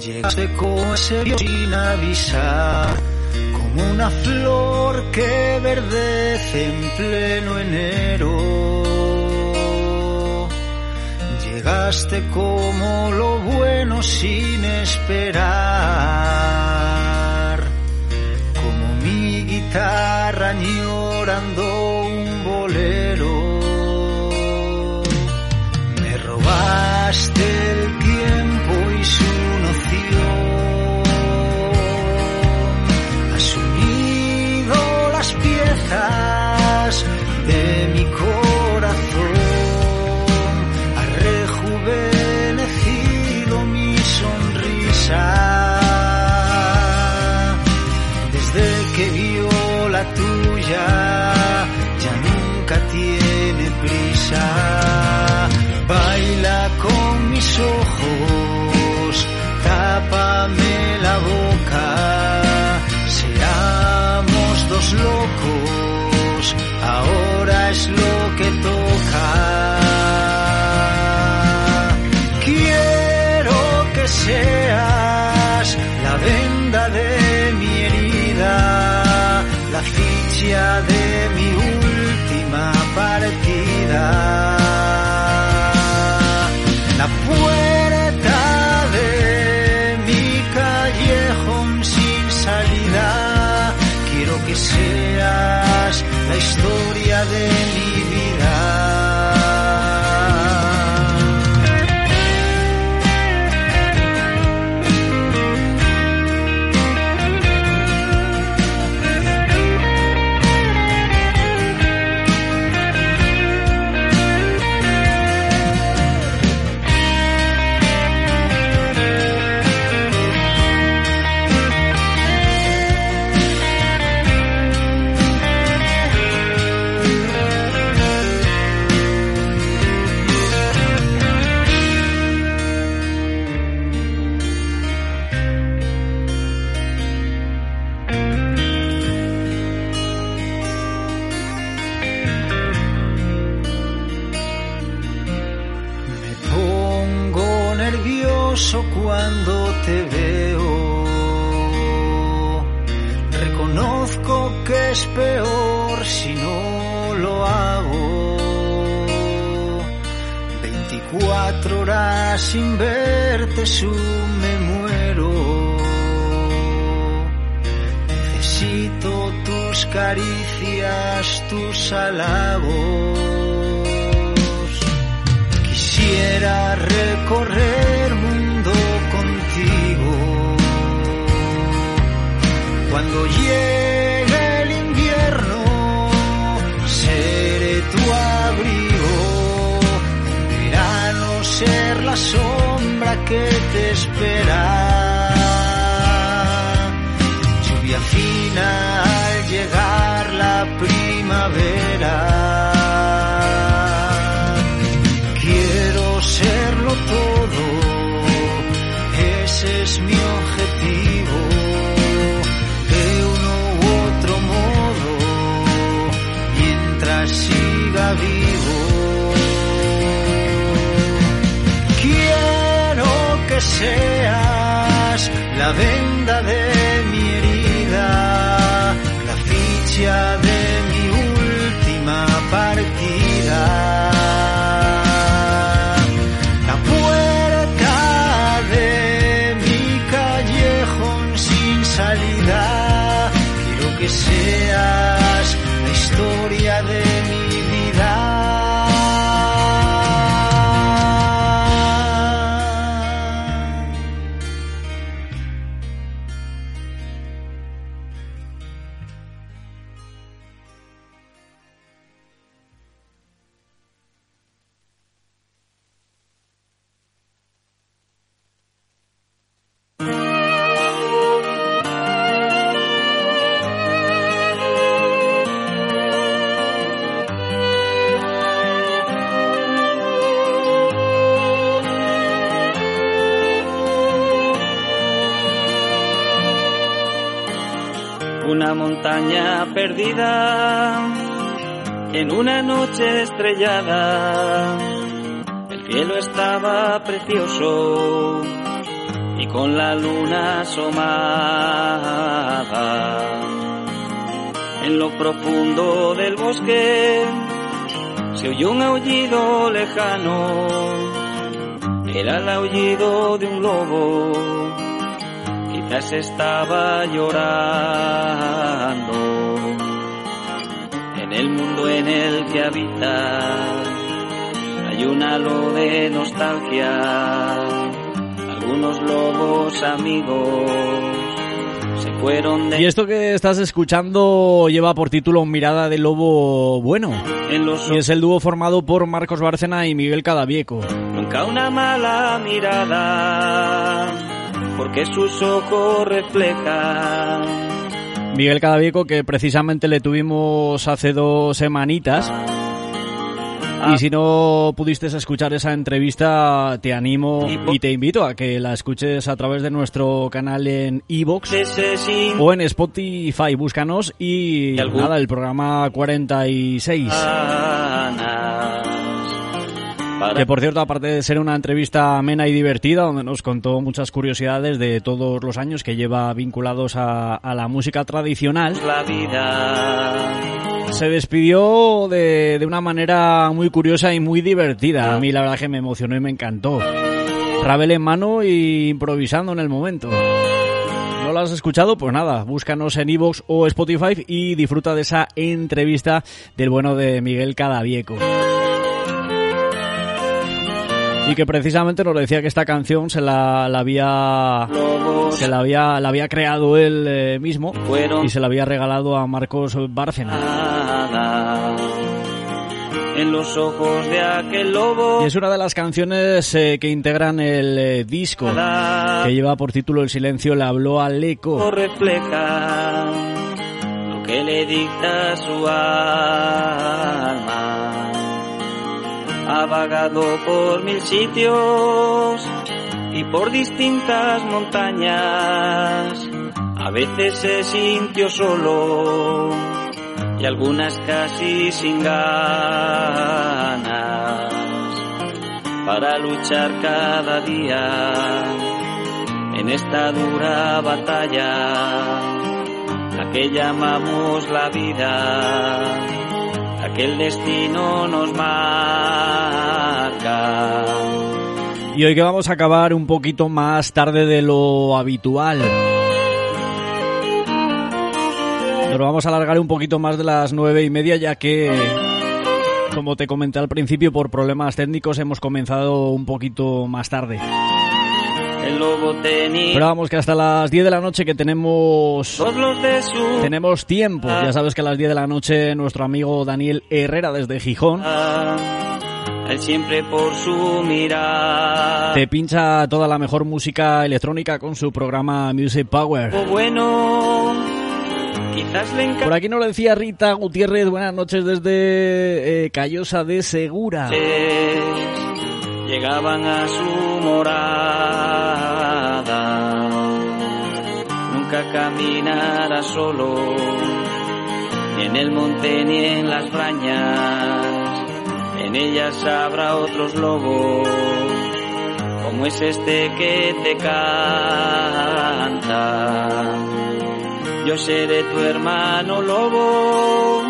Llegaste como serio sin avisar, como una flor que verdece en pleno enero. Llegaste como lo bueno sin esperar, como mi guitarra añorando es lo que toca. Quiero que seas la venda de mi herida, la ficha de mi última partida. La puerta de mi callejón sin salida, quiero que seas la historia de sin verte, su me muero. Necesito tus caricias, tus halagos. Quisiera recorrer ser la sombra que te espera. Lluvia fina al llegar la primavera. Quiero serlo todo, ese es mi objetivo. vivo. Quiero que seas la venda de mi herida, la ficha de mi última partida. La puerta de mi callejón sin salida, El cielo estaba precioso y con la luna asomada. En lo profundo del bosque se oyó un aullido lejano. Era el aullido de un lobo se estaba llorando. El mundo en el que habita hay un halo de nostalgia. Algunos lobos amigos se fueron de... Y esto que estás escuchando lleva por título Mirada de Lobo Bueno. Y es el dúo formado por Marcos Bárcena y Miguel Cadavieco. Nunca una mala mirada porque sus ojos reflejan. Miguel Cadavieco, que precisamente le tuvimos hace dos semanitas. Y si no pudiste escuchar esa entrevista, te animo y te invito a que la escuches a través de nuestro canal en Evox o en Spotify. Búscanos y nada, el programa 46. Que por cierto, aparte de ser una entrevista amena y divertida, donde nos contó muchas curiosidades de todos los años que lleva vinculados a, la música tradicional, se despidió de, de, una manera muy curiosa y muy divertida. A mí la verdad que me emocionó y me encantó. Ravel en mano y improvisando en el momento. no lo has escuchado, pues nada, búscanos en iVoox o Spotify y disfruta de esa entrevista del bueno de Miguel Cadavieco y que precisamente nos decía que esta canción se la, había se la había la había creado él eh, mismo y se la había regalado a Marcos Bárcena en los ojos de aquel lobo. Y es una de las canciones eh, que integran el eh, disco que lleva por título El silencio le habló al eco. refleja lo que le dicta su alma ha vagado por mil sitios y por distintas montañas. A veces se sintió solo y algunas casi sin ganas para luchar cada día en esta dura batalla, la que llamamos la vida aquel destino nos marca. Y hoy que vamos a acabar un poquito más tarde de lo habitual. Nos vamos a alargar un poquito más de las nueve y media ya que, como te comenté al principio, por problemas técnicos hemos comenzado un poquito más tarde. Pero vamos que hasta las 10 de la noche que tenemos tenemos tiempo. Ya sabes que a las 10 de la noche nuestro amigo Daniel Herrera desde Gijón él siempre por su. Te pincha toda la mejor música electrónica con su programa Music Power. Bueno, Por aquí nos lo decía Rita Gutiérrez, buenas noches desde eh, Callosa de Segura. Llegaban a su morada caminará solo, ni en el monte ni en las brañas, en ellas habrá otros lobos, como es este que te canta. Yo seré tu hermano lobo,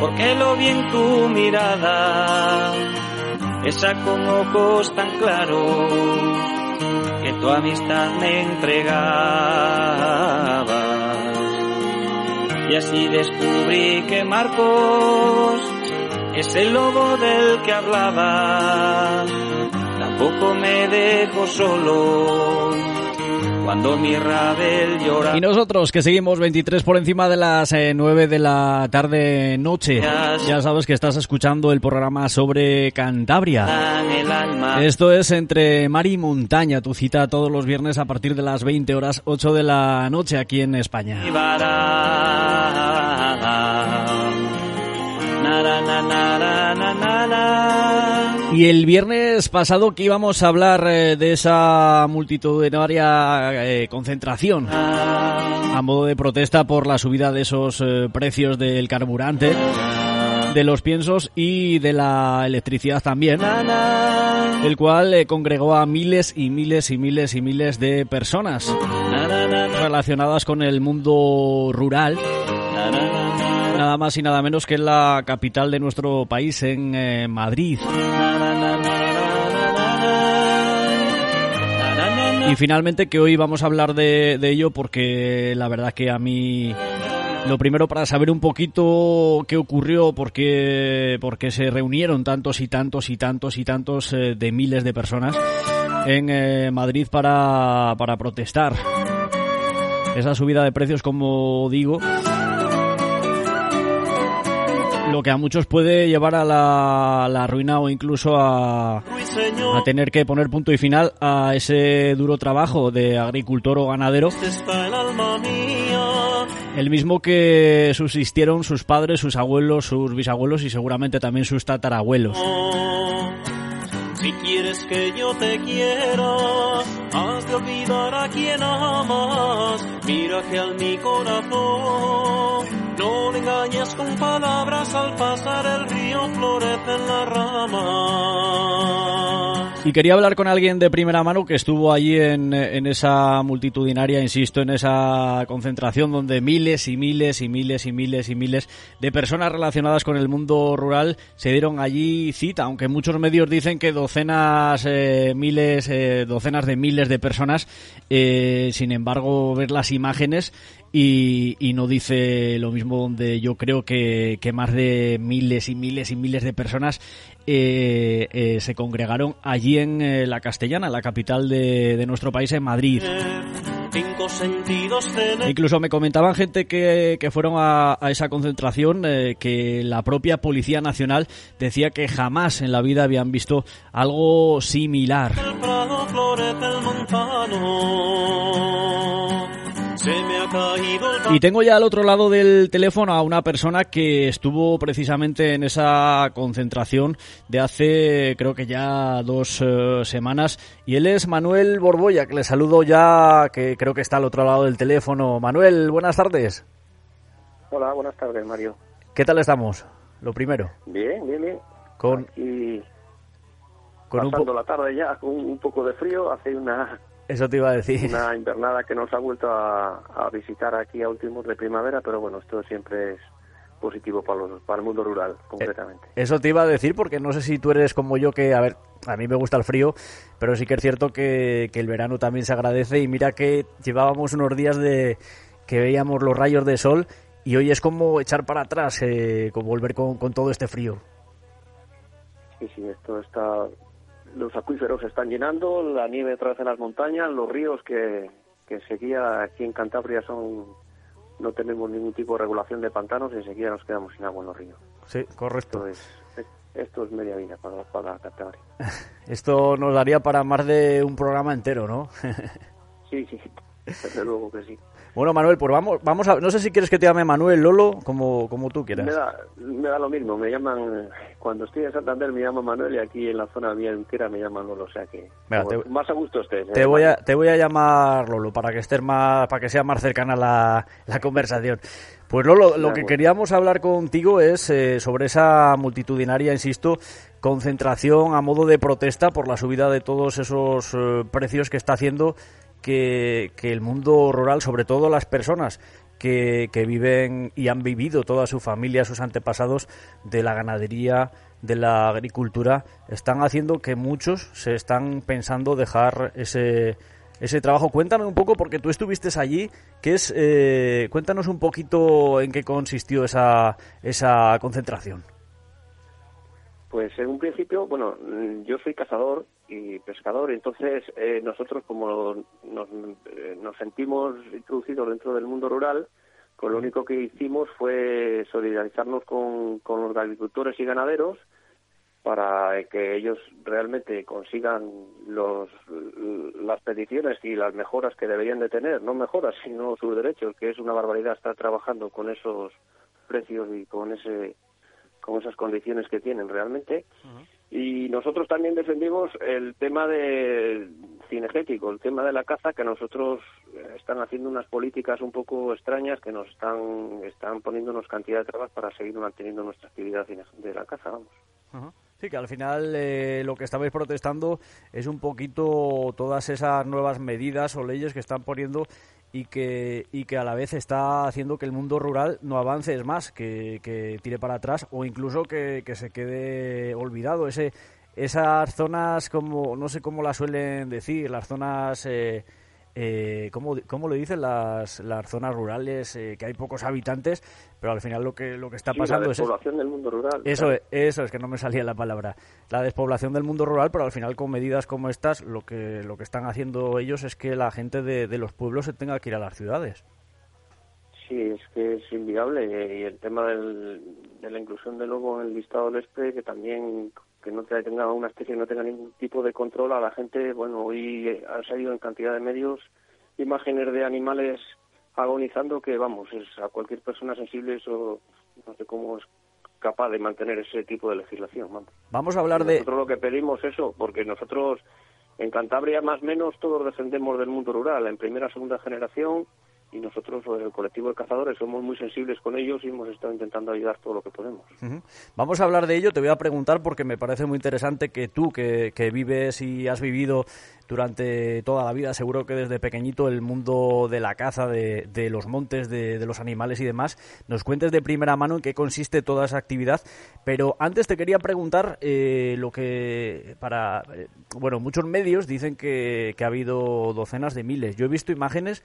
porque lo vi en tu mirada, esa como ojos tan claros tu amistad me entregaba. Y así descubrí que Marcos es el lobo del que hablaba. Tampoco me dejo solo cuando mi rabel llora. Y nosotros que seguimos 23 por encima de las 9 eh, de la tarde noche. Ya sabes que estás escuchando el programa sobre Cantabria. Esto es entre mar y montaña, tu cita todos los viernes a partir de las 20 horas 8 de la noche aquí en España. Y el viernes pasado que íbamos a hablar eh, de esa multitudinaria eh, concentración a modo de protesta por la subida de esos eh, precios del carburante, de los piensos y de la electricidad también, el cual congregó a miles y miles y miles y miles de personas relacionadas con el mundo rural nada más y nada menos que en la capital de nuestro país, en eh, Madrid. Y finalmente que hoy vamos a hablar de, ello porque la verdad que a mí lo primero para saber un poquito qué ocurrió, por qué, se reunieron tantos y tantos y tantos y tantos eh, de miles de personas en eh, Madrid para, para protestar. Esa subida de precios, como digo, lo que a muchos puede llevar a la, ruina o incluso a, a, tener que poner punto y final a ese duro trabajo de agricultor o ganadero. El mismo que subsistieron sus padres, sus abuelos, sus bisabuelos y seguramente también sus tatarabuelos. Si quieres que yo te quiera, has de olvidar a quien amas. Mira que al mi corazón no le engañes con palabras. Al pasar el río florecen las ramas. Y quería hablar con alguien de primera mano que estuvo allí en, en, esa multitudinaria, insisto, en esa concentración donde miles y miles y miles y miles y miles de personas relacionadas con el mundo rural se dieron allí cita, aunque muchos medios dicen que docenas, eh, miles, eh, docenas de miles de personas, eh, sin embargo, ver las imágenes y, y, no dice lo mismo donde yo creo que, que, más de miles y miles y miles de personas eh, eh, se congregaron allí en eh, la Castellana, la capital de, de, nuestro país, en Madrid. Incluso me comentaban gente que, que fueron a, a, esa concentración eh, que la propia Policía Nacional decía que jamás en la vida habían visto algo similar. Y tengo ya al otro lado del teléfono a una persona que estuvo precisamente en esa concentración de hace creo que ya dos uh, semanas y él es Manuel Borbolla, que le saludo ya, que creo que está al otro lado del teléfono. Manuel, buenas tardes. Hola, buenas tardes, Mario. ¿Qué tal estamos? Lo primero. Bien, bien, bien. Con... Con pasando un la tarde ya con un poco de frío, hace una eso te iba a decir. Una invernada que nos ha vuelto a, a, visitar aquí a últimos de primavera, pero bueno, esto siempre es positivo para, los, para el mundo rural, concretamente. Eso te iba a decir porque no sé si tú eres como yo que, a ver, a mí me gusta el frío, pero sí que es cierto que, que el verano también se agradece y mira que llevábamos unos días de que veíamos los rayos de sol y hoy es como echar para atrás, eh, como volver con, con todo este frío. Sí, sí, esto está los acuíferos se están llenando, la nieve otra vez en las montañas, los ríos que, que seguía aquí en Cantabria son no tenemos ningún tipo de regulación de pantanos y enseguida nos quedamos sin agua en los ríos. Sí, correcto. Esto es, esto es media vida para, para Cantabria. Esto nos daría para más de un programa entero, ¿no? sí, sí, desde luego que sí. Bueno, Manuel, pues vamos, vamos a, no sé si quieres que te llame Manuel, Lolo, como, como tú quieras. Me da, me da lo mismo, me llaman, cuando estoy en Santander me llaman Manuel y aquí en la zona mía entera me llaman Lolo, o sea que Mira, te, más a gusto estés. Te, ¿eh? voy a, te voy a llamar Lolo para que estés más, para que sea más cercana la, la conversación. Pues Lolo, lo que queríamos hablar contigo es eh, sobre esa multitudinaria, insisto, concentración a modo de protesta por la subida de todos esos eh, precios que está haciendo que, el mundo rural, sobre todo las personas que, que, viven y han vivido toda su familia, sus antepasados de la ganadería, de la agricultura, están haciendo que muchos se están pensando dejar ese, ese trabajo. Cuéntame un poco, porque tú estuviste allí, que es, eh, cuéntanos un poquito en qué consistió esa, esa concentración. Pues en un principio, bueno, yo soy cazador y pescador, entonces eh, nosotros como nos, eh, nos, sentimos introducidos dentro del mundo rural, pues lo único que hicimos fue solidarizarnos con, con los agricultores y ganaderos para que ellos realmente consigan los, las peticiones y las mejoras que deberían de tener, no mejoras, sino sus derechos, que es una barbaridad estar trabajando con esos precios y con ese con esas condiciones que tienen realmente. Uh -huh. Y nosotros también defendimos el tema de cinegético, el tema de la caza, que nosotros están haciendo unas políticas un poco extrañas que nos están, están poniéndonos cantidad de trabas para seguir manteniendo nuestra actividad de la caza, vamos. Uh -huh. Sí, que al final eh, lo que estabais protestando es un poquito todas esas nuevas medidas o leyes que están poniendo y que, y que a la vez está haciendo que el mundo rural no avance, es más, que, que tire para atrás o incluso que, que se quede olvidado. Ese, esas zonas, como no sé cómo las suelen decir, las zonas... Eh, eh, ¿cómo, ¿cómo, lo dicen las, las zonas rurales? Eh, que hay pocos habitantes, pero al final lo que, lo que está sí, pasando la despoblación es... del mundo rural. Eso, claro. eso es que no me salía la palabra. La despoblación del mundo rural, pero al final con medidas como estas, lo que, lo que están haciendo ellos es que la gente de, de los pueblos se tenga que ir a las ciudades. Sí, es que es inviable. Y el tema del, de la inclusión de lobo en el listado del ESPE, que también que no tenga una especie no tenga ningún tipo de control a la gente. Bueno, hoy ha salido en cantidad de medios imágenes de animales agonizando que, vamos, es a cualquier persona sensible eso no sé cómo es capaz de mantener ese tipo de legislación. Vamos, vamos a hablar nosotros de... Nosotros lo que pedimos eso, porque nosotros en Cantabria más o menos todos defendemos del mundo rural, en primera segunda generación, y nosotros, el colectivo de cazadores, somos muy sensibles con ellos y hemos estado intentando ayudar todo lo que podemos. Vamos a hablar de ello, te voy a preguntar porque me parece muy interesante que tú, que, vives y has vivido durante toda la vida, seguro que desde pequeñito, el mundo de la caza, de, los montes, de, los animales y demás, nos cuentes de primera mano en qué consiste toda esa actividad. Pero antes te quería preguntar eh, lo que para, eh, bueno, muchos medios dicen que, que ha habido docenas de miles. Yo he visto imágenes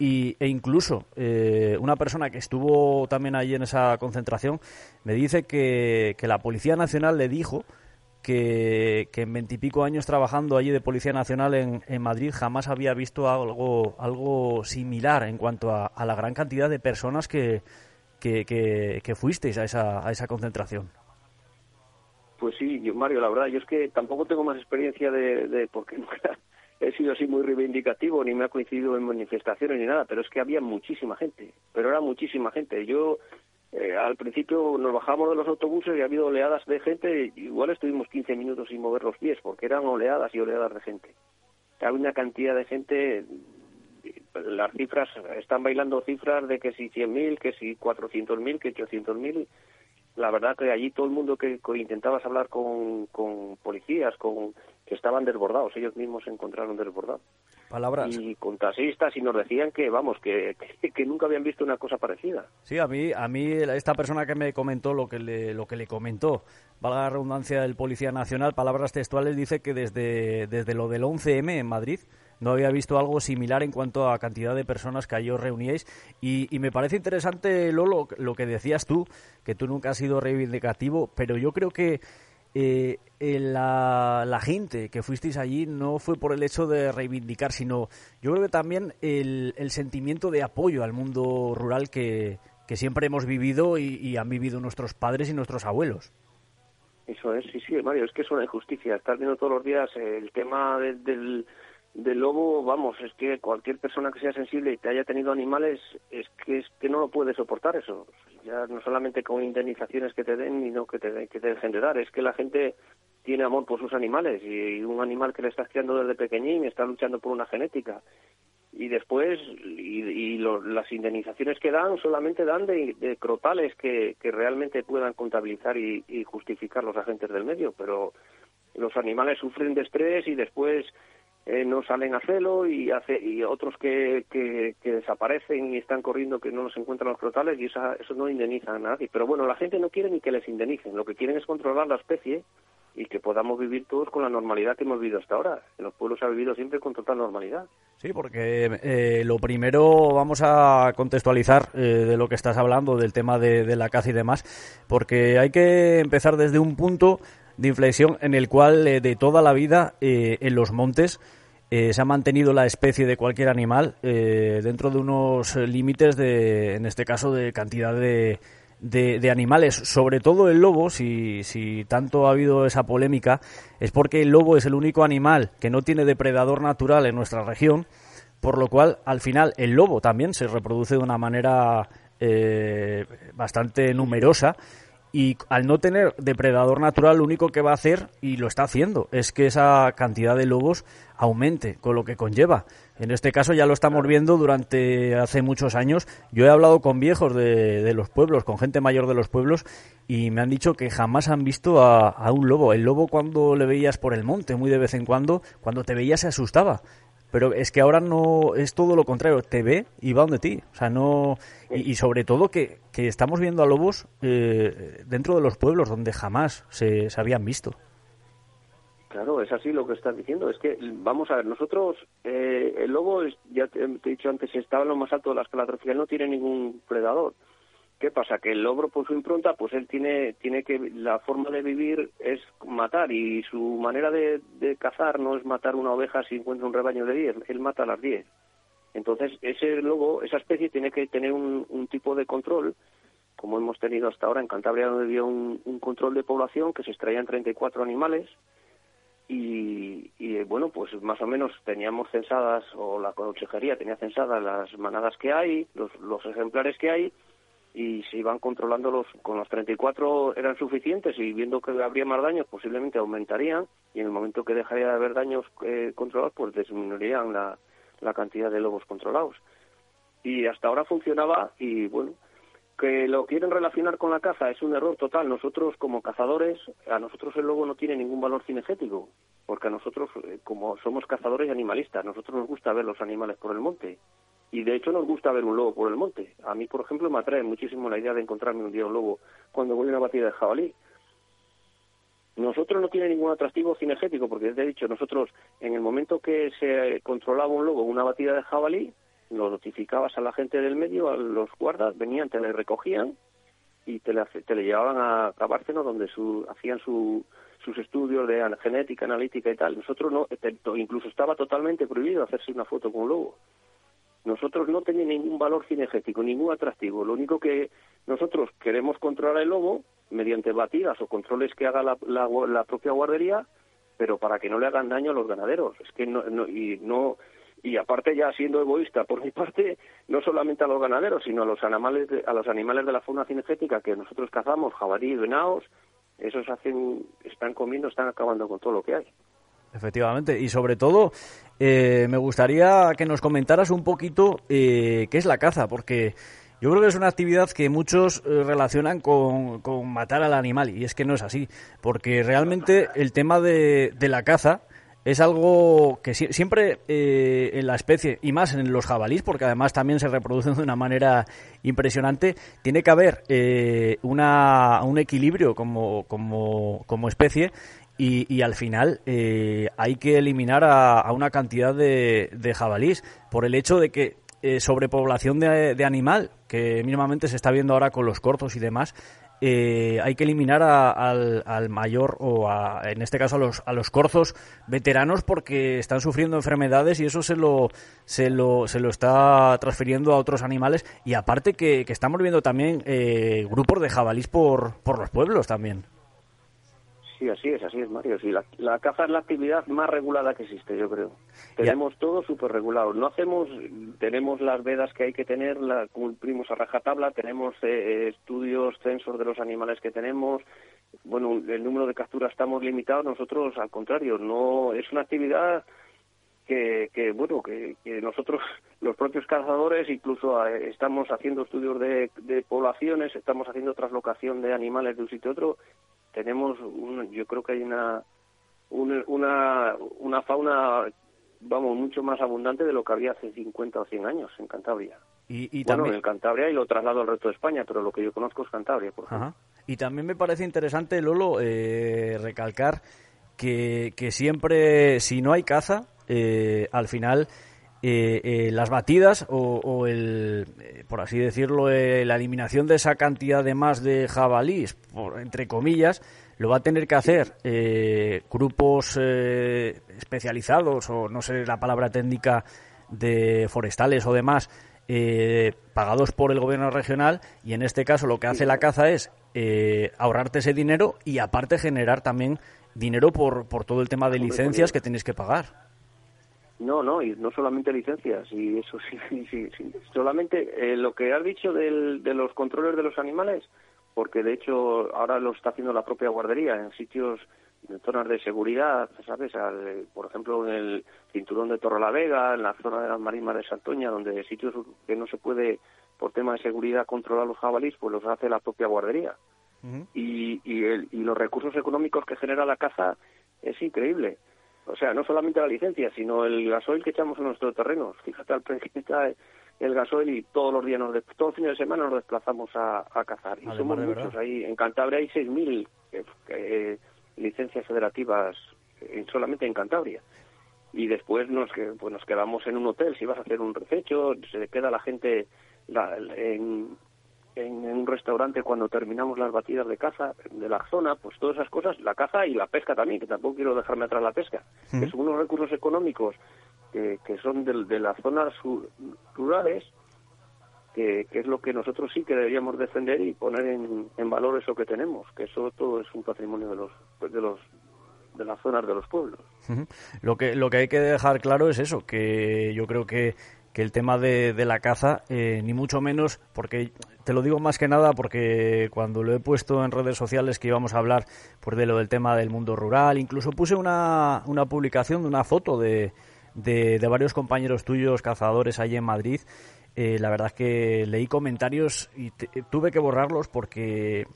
y, e incluso eh, una persona que estuvo también allí en esa concentración me dice que, la Policía Nacional le dijo que, en veintipico años trabajando allí de Policía Nacional en, en, Madrid jamás había visto algo, algo similar en cuanto a, la gran cantidad de personas que, que, fuisteis a esa, a esa concentración. Pues sí, Mario, la verdad, yo es que tampoco tengo más experiencia de, de porque nunca, he sido así muy reivindicativo, ni me ha coincidido en manifestaciones ni nada, pero es que había muchísima gente, pero era muchísima gente. Yo eh, al principio nos bajamos de los autobuses y ha habido oleadas de gente, igual estuvimos 15 minutos sin mover los pies, porque eran oleadas y oleadas de gente. Había una cantidad de gente, las cifras, están bailando cifras de que si 100.000, que si 400.000, que 800.000. La verdad que allí todo el mundo que, que intentabas hablar con, con policías, con que estaban desbordados, ellos mismos se encontraron desbordados. Palabras. Y con taxistas y nos decían que, vamos, que, que, nunca habían visto una cosa parecida. Sí, a mí, a mí esta persona que me comentó lo que le, lo que le comentó, valga la redundancia del Policía Nacional, palabras textuales, dice que desde, desde lo del 11M en Madrid no había visto algo similar en cuanto a cantidad de personas que allí os reuníais. Y, y, me parece interesante, Lolo, lo que decías tú, que tú nunca has sido reivindicativo, pero yo creo que eh, la, gente que fuisteis allí no fue por el hecho de reivindicar, sino yo creo que también el, sentimiento de apoyo al mundo rural que, siempre hemos vivido y, han vivido nuestros padres y nuestros abuelos. Eso es, sí, sí, Mario, es que es una injusticia. Estar viendo todos los días el tema del, del lobo, vamos, es que cualquier persona que sea sensible y te haya tenido animales, es que, es que no lo puede soportar eso. Ya no solamente con indemnizaciones que te den, sino que te, que te dejen de dar, es que la gente tiene amor por sus animales y un animal que le estás criando desde pequeñín está luchando por una genética. Y después y, las indemnizaciones que dan solamente dan de, de crotales que, que, realmente puedan contabilizar y, y, justificar los agentes del medio pero los animales sufren de estrés y después eh, no salen a celo y, hace, y otros que, que, desaparecen y están corriendo que no los encuentran los crotales y esa, eso no indemniza a nadie. Pero bueno, la gente no quiere ni que les indemnicen, lo que quieren es controlar la especie y que podamos vivir todos con la normalidad que hemos vivido hasta ahora. En los pueblos ha vivido siempre con total normalidad. Sí, porque eh, lo primero vamos a contextualizar eh, de lo que estás hablando, del tema de, la caza y demás, porque hay que empezar desde un punto de inflexión en el cual eh, de toda la vida eh, en los montes eh, se ha mantenido la especie de cualquier animal dentro de unos límites de, en este caso, de cantidad de, de, animales, sobre todo el lobo, si, si tanto ha habido esa polémica, es porque el lobo es el único animal que no tiene depredador natural en nuestra región, por lo cual al final el lobo también se reproduce de una manera bastante numerosa y al no tener depredador natural lo único que va a hacer y lo está haciendo es que esa cantidad de lobos aumente con lo que conlleva. En este caso ya lo estamos viendo durante hace muchos años. Yo he hablado con viejos de, de los pueblos con gente mayor de los pueblos y me han dicho que jamás han visto a, a un lobo. El lobo cuando le veías por el monte muy de vez en cuando cuando te veía se asustaba pero es que ahora no es todo lo contrario, te ve y va donde ti. O sea, no. Y, sobre todo que, que, estamos viendo a lobos eh, dentro de los pueblos donde jamás se, se, habían visto. Claro, es así lo que estás diciendo. Es que, vamos a ver, nosotros, eh, el lobo, ya te, he dicho antes, estaba en lo más alto de la escala no tiene ningún predador. ¿Qué pasa? Que el logro por su impronta, pues él tiene, tiene que, la forma de vivir es matar y su manera de, cazar no es matar una oveja si encuentra un rebaño de 10, él mata las 10. Entonces, ese lobo, esa especie tiene que tener un, tipo de control, como hemos tenido hasta ahora en Cantabria, donde había un, control de población que se extraían 34 animales y, y, bueno, pues más o menos teníamos censadas, o la consejería tenía censadas las manadas que hay, los, los ejemplares que hay, y se iban controlando los con los 34 eran suficientes y viendo que habría más daños posiblemente aumentarían y en el momento que dejaría de haber daños eh, controlados pues disminuirían la, la cantidad de lobos controlados y hasta ahora funcionaba y bueno, que lo quieren relacionar con la caza es un error total. Nosotros como cazadores, a nosotros el lobo no tiene ningún valor cinegético, porque a nosotros eh, como somos cazadores y animalistas, nosotros nos gusta ver los animales por el monte. Y de hecho nos gusta ver un lobo por el monte. A mí, por ejemplo, me atrae muchísimo la idea de encontrarme un día un lobo cuando voy a una batida de jabalí. Nosotros no tiene ningún atractivo cinegético, porque te he dicho, nosotros en el momento que se controlaba un lobo una batida de jabalí, lo notificabas a la gente del medio, a los guardas, venían, te le recogían y te le, llevaban a Cabárceno donde su, hacían su, sus estudios de genética, analítica y tal. Nosotros no, incluso estaba totalmente prohibido hacerse una foto con un lobo. Nosotros no tenía ningún valor cinegético, ningún atractivo. Lo único que nosotros queremos controlar el lobo mediante batidas o controles que haga la, la, propia guardería, pero para que no le hagan daño a los ganaderos. Es que no, no, y no y aparte ya siendo egoísta por mi parte no solamente a los ganaderos sino a los animales de, a los animales de la fauna cinegética que nosotros cazamos jabalí venados esos hacen están comiendo están acabando con todo lo que hay Efectivamente, y sobre todo eh, me gustaría que nos comentaras un poquito eh, qué es la caza, porque yo creo que es una actividad que muchos eh, relacionan con, con, matar al animal, y es que no es así, porque realmente el tema de, de la caza es algo que siempre eh, en la especie, y más en los jabalís, porque además también se reproducen de una manera impresionante, tiene que haber eh, una, un equilibrio como, como, como especie y, al final eh, hay que eliminar a, una cantidad de, de, jabalís por el hecho de que sobrepoblación de, animal, que mínimamente se está viendo ahora con los cortos y demás, eh, hay que eliminar al, mayor o en este caso a los, a los corzos veteranos porque están sufriendo enfermedades y eso se lo, se lo, se lo está transfiriendo a otros animales y aparte que, estamos viendo también eh, grupos de jabalís por, por los pueblos también. Sí, así es, así es, Mario. Sí, la, caza es la actividad más regulada que existe, yo creo. Tenemos todo súper regulado. No hacemos, tenemos las vedas que hay que tener, la cumplimos a rajatabla, tenemos eh, estudios, censos de los animales que tenemos. Bueno, el número de capturas estamos limitados. Nosotros, al contrario, no es una actividad que, que bueno, que, que, nosotros, los propios cazadores, incluso eh, estamos haciendo estudios de, de poblaciones, estamos haciendo traslocación de animales de un sitio a otro tenemos, yo creo que hay una, una, una fauna, vamos, mucho más abundante de lo que había hace 50 o 100 años en Cantabria. Y, y bueno, también... en Cantabria y lo traslado al resto de España, pero lo que yo conozco es Cantabria, por ejemplo. Y también me parece interesante, Lolo, eh, recalcar que, que siempre, si no hay caza, eh, al final eh, eh, las batidas o, el, eh, por así decirlo, la eliminación de esa cantidad de más de jabalís, por, entre comillas, lo va a tener que hacer grupos especializados o no sé la palabra técnica de forestales o demás pagados por el gobierno regional y en este caso lo que hace la caza es ahorrarte ese dinero y aparte generar también dinero por, por todo el tema de licencias que tienes que pagar. No, no, y no solamente licencias, y eso sí, sí, sí. solamente eh, lo que has dicho del, de los controles de los animales, porque de hecho ahora lo está haciendo la propia guardería en sitios, en zonas de seguridad, ¿sabes? Al, por ejemplo, en el cinturón de Torre la Vega, en la zona de las marismas de Santoña, donde sitios que no se puede, por tema de seguridad, controlar los jabalíes, pues los hace la propia guardería. y, y, el, y los recursos económicos que genera la caza es increíble o sea, no solamente la licencia, sino el gasoil que echamos en nuestros terrenos. Fíjate al precio el gasoil y todos los días, nos todos los fines de semana nos desplazamos a, cazar. Y somos muchos ahí. En Cantabria hay 6.000 eh, eh, licencias federativas eh, solamente en Cantabria. Y después nos, pues nos quedamos en un hotel. Si vas a hacer un rececho, se queda la gente la, en, en, un restaurante cuando terminamos las batidas de caza de la zona, pues todas esas cosas, la caza y la pesca también, que tampoco quiero dejarme atrás la pesca, que son unos recursos económicos que, que son de, de las zonas rurales, que, que, es lo que nosotros sí que deberíamos defender y poner en, en valor eso que tenemos, que eso todo es un patrimonio de los, de los de las zonas de los pueblos. Lo que lo que hay que dejar claro es eso, que yo creo que que el tema de, de la caza, eh, ni mucho menos, porque te lo digo más que nada porque cuando lo he puesto en redes sociales que íbamos a hablar pues, de lo del tema del mundo rural, incluso puse una, una publicación de una foto de, de, varios compañeros tuyos cazadores allí en Madrid, eh, la verdad es que leí comentarios y tuve que borrarlos porque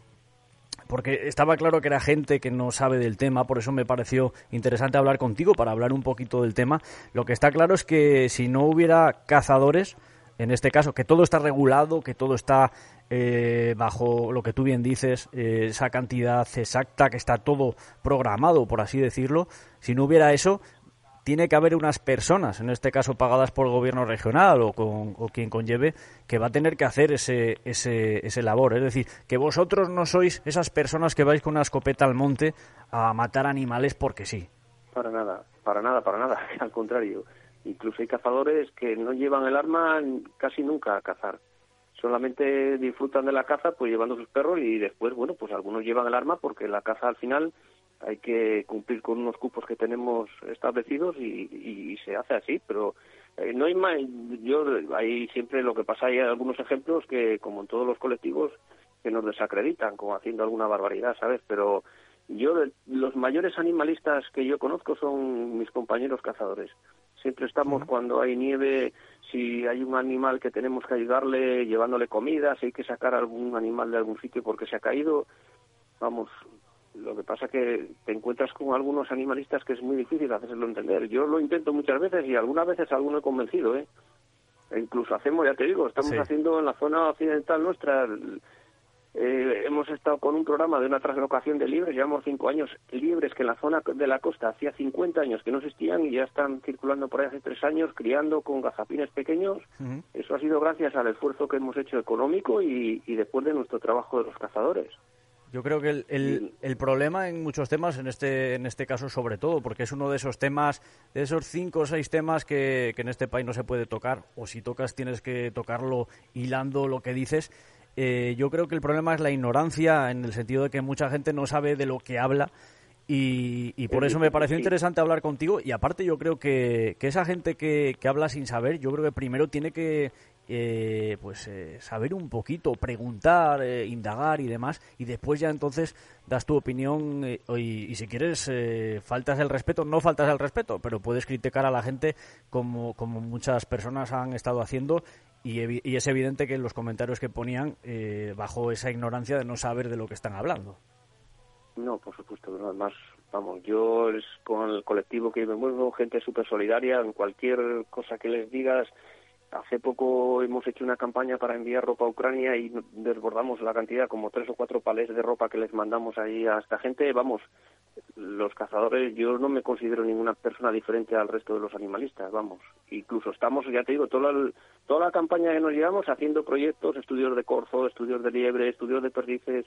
porque estaba claro que era gente que no sabe del tema, por eso me pareció interesante hablar contigo para hablar un poquito del tema. Lo que está claro es que si no hubiera cazadores, en este caso, que todo está regulado, que todo está eh, bajo lo que tú bien dices, eh, esa cantidad exacta, que está todo programado, por así decirlo, si no hubiera eso, tiene que haber unas personas, en este caso pagadas por el gobierno regional o, con, o quien conlleve, que va a tener que hacer ese, ese, ese labor. Es decir, que vosotros no sois esas personas que vais con una escopeta al monte a matar animales porque sí. Para nada, para nada, para nada. Al contrario, incluso hay cazadores que no llevan el arma casi nunca a cazar. Solamente disfrutan de la caza pues llevando sus perros y después, bueno, pues algunos llevan el arma porque la caza al final hay que cumplir con unos cupos que tenemos establecidos y, se hace así, pero eh, no hay más, yo hay siempre lo que pasa, hay algunos ejemplos que como en todos los colectivos que nos desacreditan como haciendo alguna barbaridad, ¿sabes? Pero yo los mayores animalistas que yo conozco son mis compañeros cazadores. Siempre estamos cuando hay nieve, si hay un animal que tenemos que ayudarle llevándole comida, si hay que sacar algún animal de algún sitio porque se ha caído, vamos, lo que pasa que te encuentras con algunos animalistas que es muy difícil hacerlo entender. Yo lo intento muchas veces y algunas veces alguno he convencido, ¿eh? E incluso hacemos, ya te digo, estamos haciendo en la zona occidental nuestra, eh, hemos estado con un programa de una translocación de libres, llevamos cinco años libres que en la zona de la costa hacía 50 años que no existían y ya están circulando por ahí hace tres años criando con gazapines pequeños. Eso ha sido gracias al esfuerzo que hemos hecho económico y después de nuestro trabajo de los cazadores. Yo creo que el, el, problema en muchos temas, en este, en este caso sobre todo, porque es uno de esos temas, de esos cinco o seis temas que, que en este país no se puede tocar, o si tocas tienes que tocarlo hilando lo que dices. Eh, yo creo que el problema es la ignorancia, en el sentido de que mucha gente no sabe de lo que habla. Y, y por eso me pareció interesante hablar contigo. Y aparte yo creo que, que esa gente que, que habla sin saber, yo creo que primero tiene que eh, pues eh, saber un poquito, preguntar, eh, indagar y demás, y después ya entonces das tu opinión y, si quieres faltas el respeto, no faltas el respeto, pero puedes criticar a la gente como, como muchas personas han estado haciendo y, y es evidente que los comentarios que ponían bajo esa ignorancia de no saber de lo que están hablando. No, por supuesto, además, vamos, yo es con el colectivo que me muevo, gente súper solidaria, en cualquier cosa que les digas, Hace poco hemos hecho una campaña para enviar ropa a Ucrania y desbordamos la cantidad, como tres o cuatro palés de ropa que les mandamos ahí a esta gente. Vamos, los cazadores, yo no me considero ninguna persona diferente al resto de los animalistas, vamos. Incluso estamos, ya te digo, toda, toda la campaña que nos llevamos haciendo proyectos, estudios de corzo, estudios de liebre, estudios de perdices.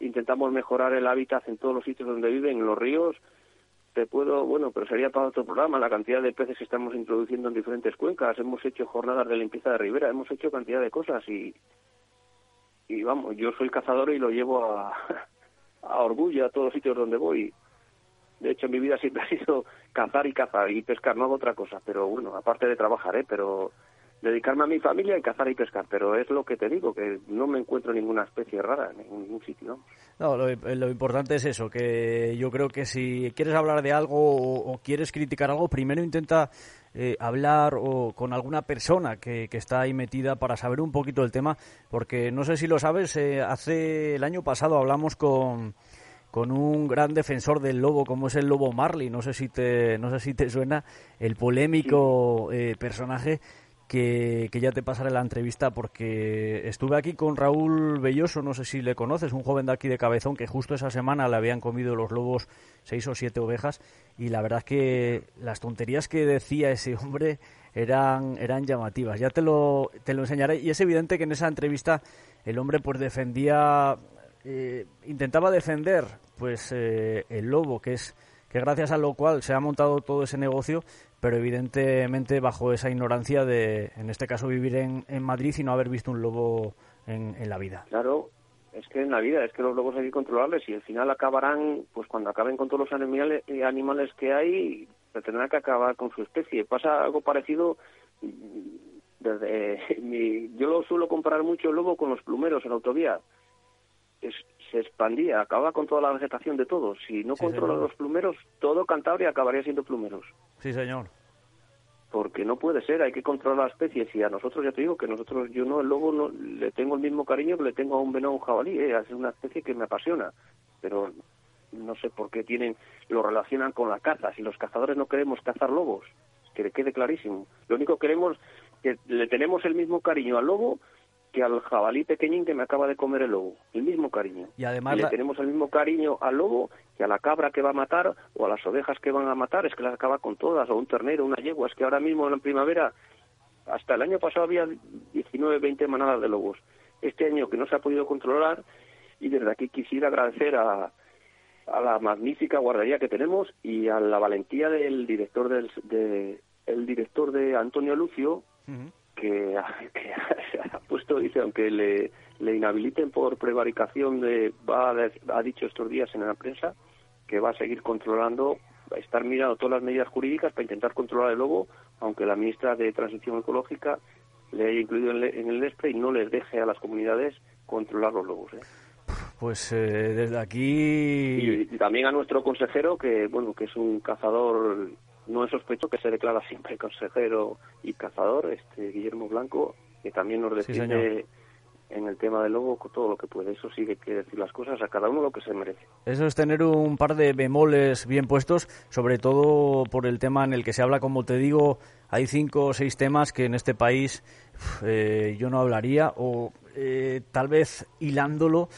Intentamos mejorar el hábitat en todos los sitios donde viven, en los ríos puedo, bueno, pero sería para otro programa, la cantidad de peces que estamos introduciendo en diferentes cuencas, hemos hecho jornadas de limpieza de ribera, hemos hecho cantidad de cosas y, y vamos, yo soy cazador y lo llevo a, a orgullo a todos los sitios donde voy. De hecho, mi vida siempre ha sido cazar y cazar y pescar, no hago otra cosa, pero bueno, aparte de trabajar, ¿eh? Pero dedicarme a mi familia y cazar y pescar, pero es lo que te digo, que no me encuentro ninguna especie rara en ningún sitio. No, lo, importante es eso, que yo creo que si quieres hablar de algo o, quieres criticar algo, primero intenta eh, hablar o con alguna persona que, que, está ahí metida para saber un poquito del tema, porque no sé si lo sabes, eh, hace el año pasado hablamos con con un gran defensor del lobo como es el lobo Marley, no sé si te no sé si te suena el polémico eh, personaje que, ya te pasaré la entrevista porque estuve aquí con Raúl Belloso, no sé si le conoces, un joven de aquí de Cabezón que justo esa semana le habían comido los lobos seis o siete ovejas y la verdad es que las tonterías que decía ese hombre eran, eran llamativas. Ya te lo, te lo enseñaré y es evidente que en esa entrevista el hombre pues defendía, eh, intentaba defender pues eh, el lobo que es que gracias a lo cual se ha montado todo ese negocio pero evidentemente bajo esa ignorancia de, en este caso, vivir en, en Madrid y no haber visto un lobo en, en, la vida. Claro, es que en la vida, es que los lobos hay que controlarles y al final acabarán, pues cuando acaben con todos los animales, eh, animales que hay, tendrán que acabar con su especie. Pasa algo parecido desde mi, yo lo suelo comparar mucho el lobo con los plumeros en la autovía. Es, se expandía, acababa con toda la vegetación de todos. Si no controla los plumeros, todo Cantabria acabaría siendo plumeros. Sí, señor. porque no puede ser, hay que controlar las especies y a nosotros ya te digo que nosotros yo no el lobo no le tengo el mismo cariño que le tengo a un venado un jabalí, ¿eh? es una especie que me apasiona, pero no sé por qué tienen lo relacionan con la caza, si los cazadores no queremos cazar lobos, que le quede clarísimo. Lo único que queremos que le tenemos el mismo cariño al lobo que al jabalí pequeñín que me acaba de comer el lobo, el mismo cariño. Y además le tenemos el mismo cariño al lobo que a la cabra que va a matar o a las ovejas que van a matar, es que las acaba con todas, o un ternero, una yegua, es que ahora mismo en la primavera, hasta el año pasado había 19, 20 manadas de lobos. Este año que no se ha podido controlar, y desde aquí quisiera agradecer a, a la magnífica guardería que tenemos y a la valentía del director del de, el director de Antonio Lucio, que, ha puesto, dice, aunque le, le inhabiliten por prevaricación, de, va ha dicho estos días en la prensa que va a seguir controlando, va a estar mirando todas las medidas jurídicas para intentar controlar el lobo, aunque la ministra de Transición Ecológica le haya incluido en, el ESPRE y no les deje a las comunidades controlar los lobos. ¿eh? Pues eh, desde aquí y, también a nuestro consejero que bueno que es un cazador no es sospecho que se declara siempre consejero y cazador, este Guillermo Blanco, que también nos defiende en el tema del lobo todo lo que puede. Eso sí que hay que decir las cosas a cada uno lo que se merece. Eso es tener un par de bemoles bien puestos, sobre todo por el tema en el que se habla, como te digo, hay cinco o seis temas que en este país eh, yo no hablaría o eh, tal vez hilándolo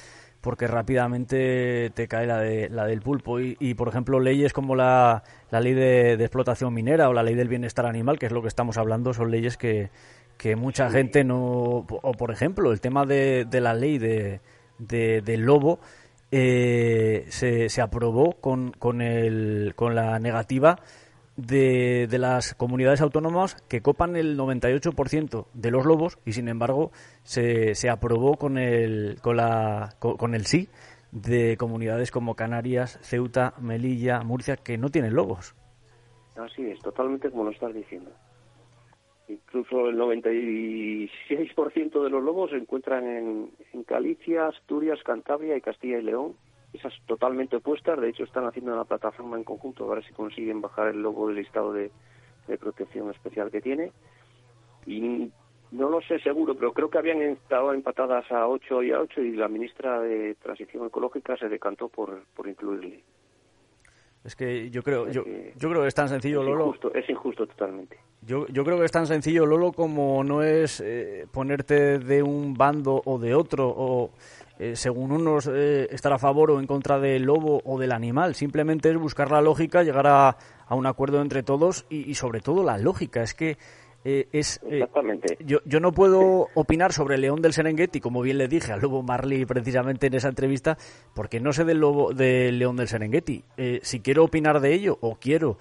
porque rápidamente te cae la, de, la del pulpo. Y, por ejemplo, leyes como la, la ley de, explotación minera o la ley del bienestar animal, que es lo que estamos hablando, son leyes que, que mucha gente no... O, por ejemplo, el tema de, de la ley de, del lobo eh, se, se aprobó con, con, el, con la negativa de, de, las comunidades autónomas que copan el 98% de los lobos y sin embargo se, se aprobó con el, con, la, con, el sí de comunidades como Canarias, Ceuta, Melilla, Murcia que no tienen lobos. Así es, totalmente como lo estás diciendo. Incluso el 96% de los lobos se encuentran en, en Galicia, Asturias, Cantabria y Castilla y León esas totalmente opuestas. De hecho, están haciendo una plataforma en conjunto a ver si consiguen bajar el logo del listado de, protección especial que tiene. Y no lo sé seguro, pero creo que habían estado empatadas a 8 y a 8 y la ministra de Transición Ecológica se decantó por, por incluirle. Es que yo creo, yo, yo creo que es tan sencillo, es Lolo. Injusto, es injusto totalmente. Yo, yo creo que es tan sencillo, Lolo, como no es eh, ponerte de un bando o de otro o eh, según unos eh, estar a favor o en contra del lobo o del animal. Simplemente es buscar la lógica, llegar a, un acuerdo entre todos y, sobre todo la lógica. Es que eh, es Exactamente. yo, yo no puedo opinar sobre el león del Serengeti, como bien le dije al lobo Marley precisamente en esa entrevista, porque no sé del lobo del león del Serengeti. si quiero opinar de ello o quiero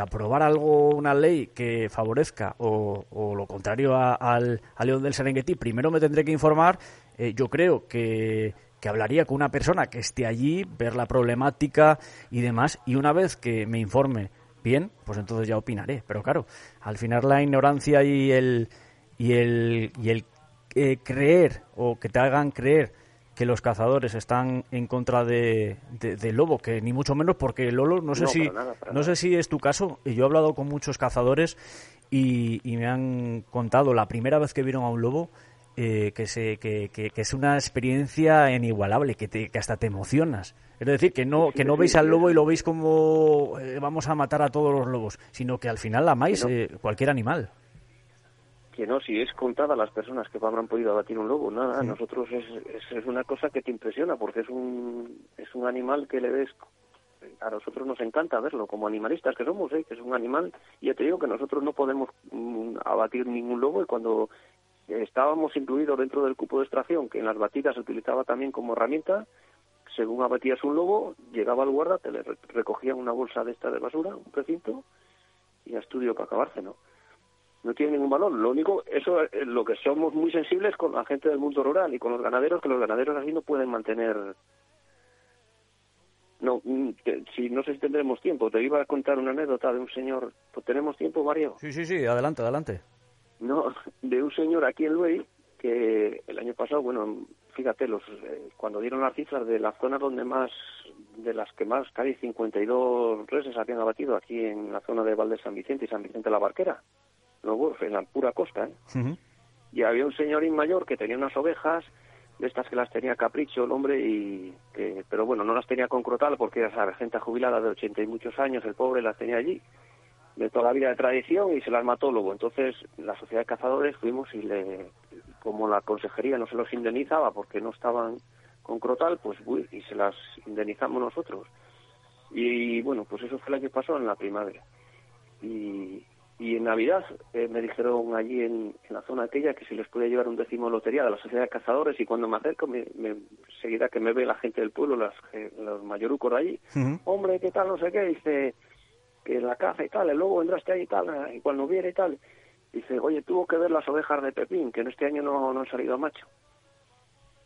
aprobar algo, una ley que favorezca o, lo contrario al, al, león del Serengeti, primero me tendré que informar eh, yo creo que, que hablaría con una persona que esté allí, ver la problemática y demás, y una vez que me informe bien, pues entonces ya opinaré. Pero claro, al final la ignorancia y el, y el, y el eh, creer o que te hagan creer que los cazadores están en contra de, de, lobo, que ni mucho menos porque Lolo, no sé si no sé si es tu caso, yo he hablado con muchos cazadores y, y me han contado la primera vez que vieron a un lobo eh, que, se, que, que, es una experiencia inigualable, que, te, que hasta te emocionas. Es decir, que no, que no veis al lobo y lo veis como eh, vamos a matar a todos los lobos, sino que al final amáis eh, cualquier animal. Que no, si es contada las personas que habrán podido abatir un lobo, nada, a nosotros es, es, una cosa que te impresiona, porque es un, es un animal que le ves a nosotros nos encanta verlo como animalistas que somos, ¿eh? que es un animal. Y ya te digo que nosotros no podemos mm, abatir ningún lobo y cuando estábamos incluidos dentro del cupo de extracción, que en las batidas se utilizaba también como herramienta. Según abatías un lobo, llegaba al guarda, te le recogían una bolsa de esta de basura, un precinto, y a estudio para acabarse, ¿no? No tiene ningún valor. Lo único, eso es lo que somos muy sensibles con la gente del mundo rural y con los ganaderos, que los ganaderos así no pueden mantener. No, mm, si no sé si tendremos tiempo, te iba a contar una anécdota de un señor. Pues, ¿Tenemos tiempo, Mario? Sí, sí, sí, adelante, adelante. No, de un señor aquí en Luey que el año pasado, bueno, fíjate, los eh, cuando dieron las cifras de las zonas donde más de las que más, casi 52 reses habían abatido aquí en la zona de Valde San Vicente y San Vicente la Barquera, luego en la pura costa. ¿eh? Y había un señorín mayor que tenía unas ovejas, de estas que las tenía capricho el hombre, y que, pero bueno, no las tenía con crotal porque era sargenta jubilada de 80 y muchos años, el pobre las tenía allí de toda la vida de tradición y se las mató luego. Entonces, la sociedad de cazadores fuimos y le, como la consejería no se los indemnizaba porque no estaban con Crotal, pues y se las indemnizamos nosotros. Y bueno, pues eso fue lo que pasó en la primavera. Y, y en Navidad eh, me dijeron allí en, la zona aquella que si les podía llevar un décimo de lotería de la sociedad de cazadores y cuando me acerco me, me seguirá que me ve la gente del pueblo, las, eh, los mayorucos de allí. Hombre, ¿qué tal? No sé qué. Dice, que la caza y tal, el lobo entraste ahí y tal, y cuando viene y tal, dice, oye, tuvo que ver las ovejas de Pepín, que en este año no, no han salido a macho.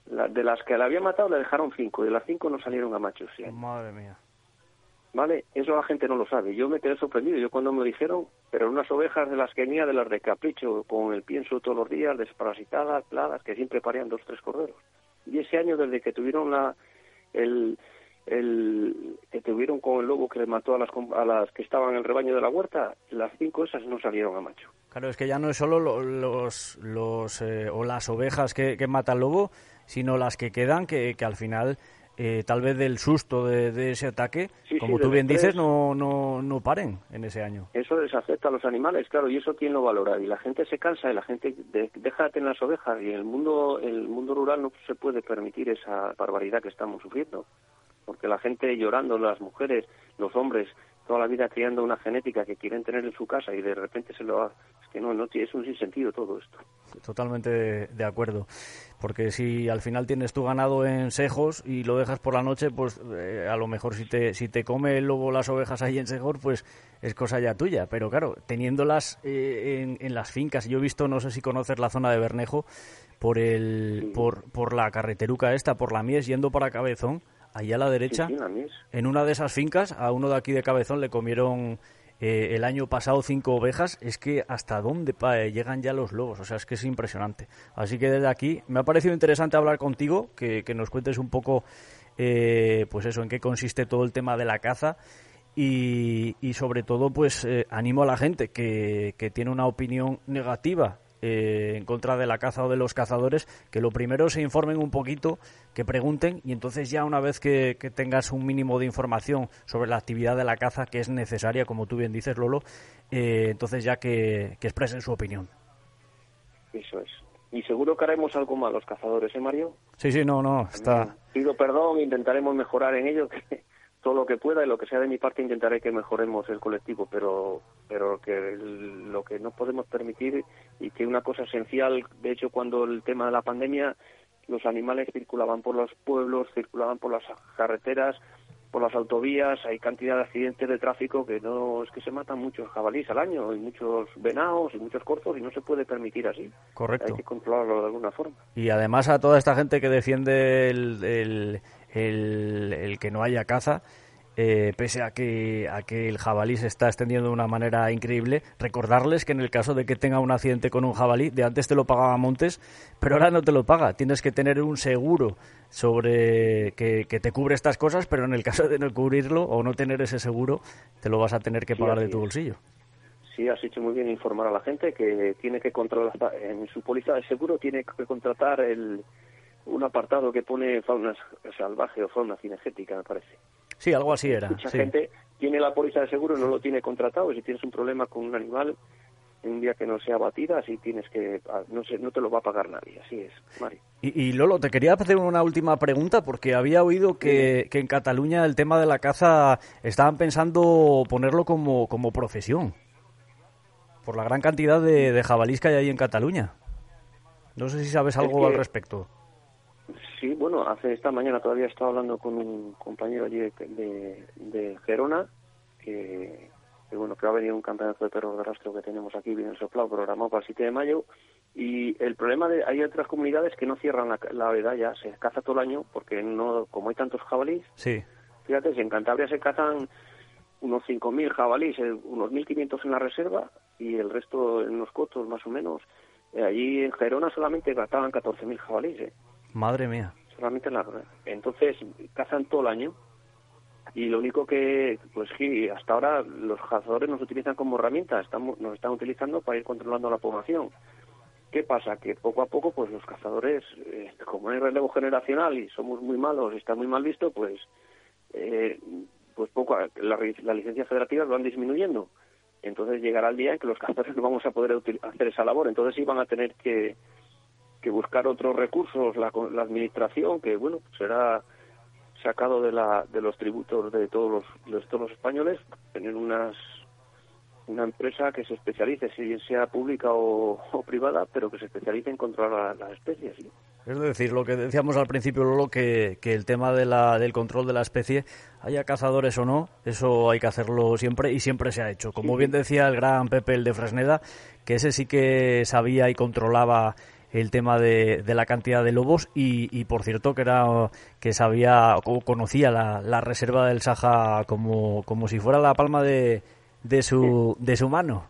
de las que le había matado le dejaron cinco, y de las cinco no salieron a machos. Madre mía. ¿Vale? Eso la gente no lo sabe. Yo me quedé sorprendido. Yo cuando me dijeron, pero unas ovejas de las que venía, de las de capricho, con el pienso todos los días, desparasitadas, plagas, que siempre parían dos, tres corderos. Y ese año, desde que tuvieron la, el, el que tuvieron con el lobo que le mató a las, a las que estaban en el rebaño de la huerta, las cinco esas no salieron a macho. Claro, es que ya no es solo los, los eh, o las ovejas que, que, mata el lobo, sino las que quedan que, que al final eh, tal vez del susto de, ese ataque, como tú bien dices, no, no, no paren en ese año. Eso les afecta a los animales, claro, y eso quién lo valora. Y la gente se cansa y la gente deja de tener las ovejas y el mundo, el mundo rural no se puede permitir esa barbaridad que estamos sufriendo porque la gente llorando, las mujeres, los hombres, toda la vida criando una genética que quieren tener en su casa y de repente se lo ha... Es que no, no es un sinsentido todo esto. Totalmente de, acuerdo. Porque si al final tienes tu ganado en sejos y lo dejas por la noche, pues eh, a lo mejor si te, si te come el lobo las ovejas ahí en sejos, pues es cosa ya tuya. Pero claro, teniéndolas eh, en, en, las fincas, yo he visto, no sé si conoces la zona de Bernejo, por, el, por, por la carreteruca esta, por la Mies, yendo para Cabezón, Ahí a la derecha, en una de esas fincas, a uno de aquí de Cabezón le comieron eh, el año pasado cinco ovejas. Es que hasta dónde llegan ya los lobos, o sea, es que es impresionante. Así que desde aquí me ha parecido interesante hablar contigo, que, nos cuentes un poco, eh, pues eso, en qué consiste todo el tema de la caza. Y, sobre todo, pues eh, animo a la gente que, que tiene una opinión negativa eh, en contra de la caza o de los cazadores, que lo primero se informen un poquito, que pregunten y entonces ya una vez que, tengas un mínimo de información sobre la actividad de la caza que es necesaria, como tú bien dices, Lolo, eh, entonces ya que, expresen su opinión. Eso es. Y seguro que haremos algo mal los cazadores, ¿eh, Mario? Sí, sí, no, no, está... Pido perdón, intentaremos mejorar en ello, que todo lo que pueda y lo que sea de mi parte intentaré que mejoremos el colectivo, pero pero que lo que no podemos permitir y que una cosa esencial, de hecho cuando el tema de la pandemia los animales circulaban por los pueblos, circulaban por las carreteras, por las autovías, hay cantidad de accidentes de tráfico que no es que se matan muchos jabalíes al año y muchos venados y muchos cortos y no se puede permitir así. Correcto. Hay que controlarlo de alguna forma. Y además a toda esta gente que defiende el, el el, que no haya caza. Eh, pese a que, a que el jabalí se está extendiendo de una manera increíble, recordarles que en el caso de que tenga un accidente con un jabalí, de antes te lo pagaba Montes, pero ahora no te lo paga. Tienes que tener un seguro sobre que, te cubre estas cosas, pero en el caso de no cubrirlo o no tener ese seguro, te lo vas a tener que pagar de tu bolsillo. Sí, has hecho muy bien informar a la gente que tiene que contratar, en su póliza de seguro tiene que contratar el, un apartado que pone fauna salvaje o fauna cinegética, me parece. Sí, algo así era. Mucha gente tiene la póliza de seguro no lo tiene contratado. Si tienes un problema con un animal, en un día que no sea batida, así tienes que. Ah, no, sé, no te lo va a pagar nadie. Así es, Mari. Y, Lolo, te quería hacer una última pregunta porque había oído que, que en Cataluña el tema de la caza estaban pensando ponerlo como, como profesión. Por la gran cantidad de, de jabalís que hay ahí en Cataluña. No sé si sabes algo al respecto. Sí, bueno, hace esta mañana todavía estaba hablando con un compañero allí de, de, Gerona, que, bueno, que va a venir un campeonato de perros de rastro que tenemos aquí, bien soplado, programado para el 7 de mayo, y el problema de, hay otras comunidades que no cierran la, la ya se caza todo el año, porque no, como hay tantos jabalíes, sí. fíjate, si en Cantabria se cazan unos 5.000 jabalíes, eh, unos 1.500 en la reserva, y el resto en los cotos más o menos, eh, allí en Gerona solamente cazaban 14.000 jabalíes, ¿eh? Madre mía. Solamente en la Entonces, cazan todo el año. y lo único que, pues sí, hasta ahora los cazadores nos utilizan como herramienta, estamos, nos están utilizando para ir controlando la población. ¿Qué pasa? Que poco a poco, pues los cazadores, eh, como hay relevo generacional y somos muy malos y está muy mal visto, pues, eh, pues poco, la, la licencias federativas van disminuyendo. Entonces llegará el día en que los cazadores no vamos a poder hacer esa labor. Entonces sí van a tener que, que buscar otros recursos, la, la administración, que bueno, será sacado de, la, de los tributos de todos los, de todos los españoles, tener unas una empresa que se especialice, si bien sea pública o, privada, pero que se especialice en controlar las especies. Es decir, lo que decíamos al principio, Lolo, que, que el tema de la, del control de la especie, haya cazadores o no, eso hay que hacerlo siempre y siempre se ha hecho. Como bien decía el gran Pepe, el de Fresneda, que ese sí que sabía y controlaba el tema de, de la cantidad de lobos y, por cierto que era que sabía o conocía la, la reserva del Saja como, como si fuera la palma de, de su de su mano.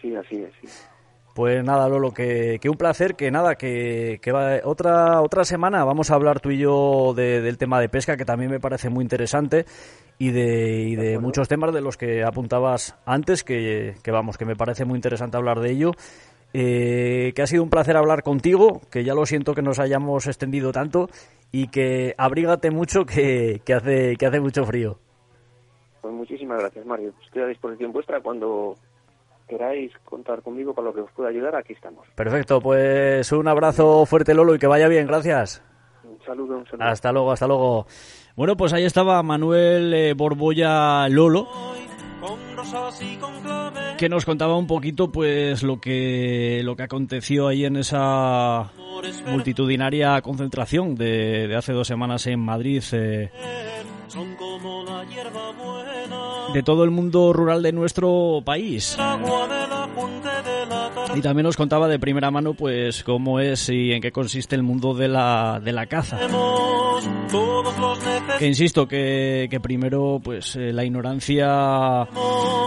Sí, así es. Pues nada, Lolo, que, que, un placer, que nada, que, que va, otra otra semana vamos a hablar tú y yo del tema de pesca, que también me parece muy interesante, y de, y de muchos temas de los que apuntabas antes, que, que vamos, que me parece muy interesante hablar de ello, eh, que ha sido un placer hablar contigo, que ya lo siento que nos hayamos extendido tanto y que abrígate mucho que, que, hace, que hace mucho frío. Pues muchísimas gracias, Mario. Estoy a disposición vuestra cuando queráis contar conmigo para lo que os pueda ayudar, aquí estamos. Perfecto, pues un abrazo fuerte, Lolo, y que vaya bien, gracias. Un saludo, un saludo. Hasta luego, hasta luego. Bueno, pues ahí estaba Manuel eh, Borbolla Lolo que nos contaba un poquito pues lo que lo que aconteció ahí en esa multitudinaria concentración de, hace dos semanas en Madrid eh, de todo el mundo rural de nuestro país y también nos contaba de primera mano pues cómo es y en qué consiste el mundo de la, de la caza. Que insisto que, primero pues eh, la ignorancia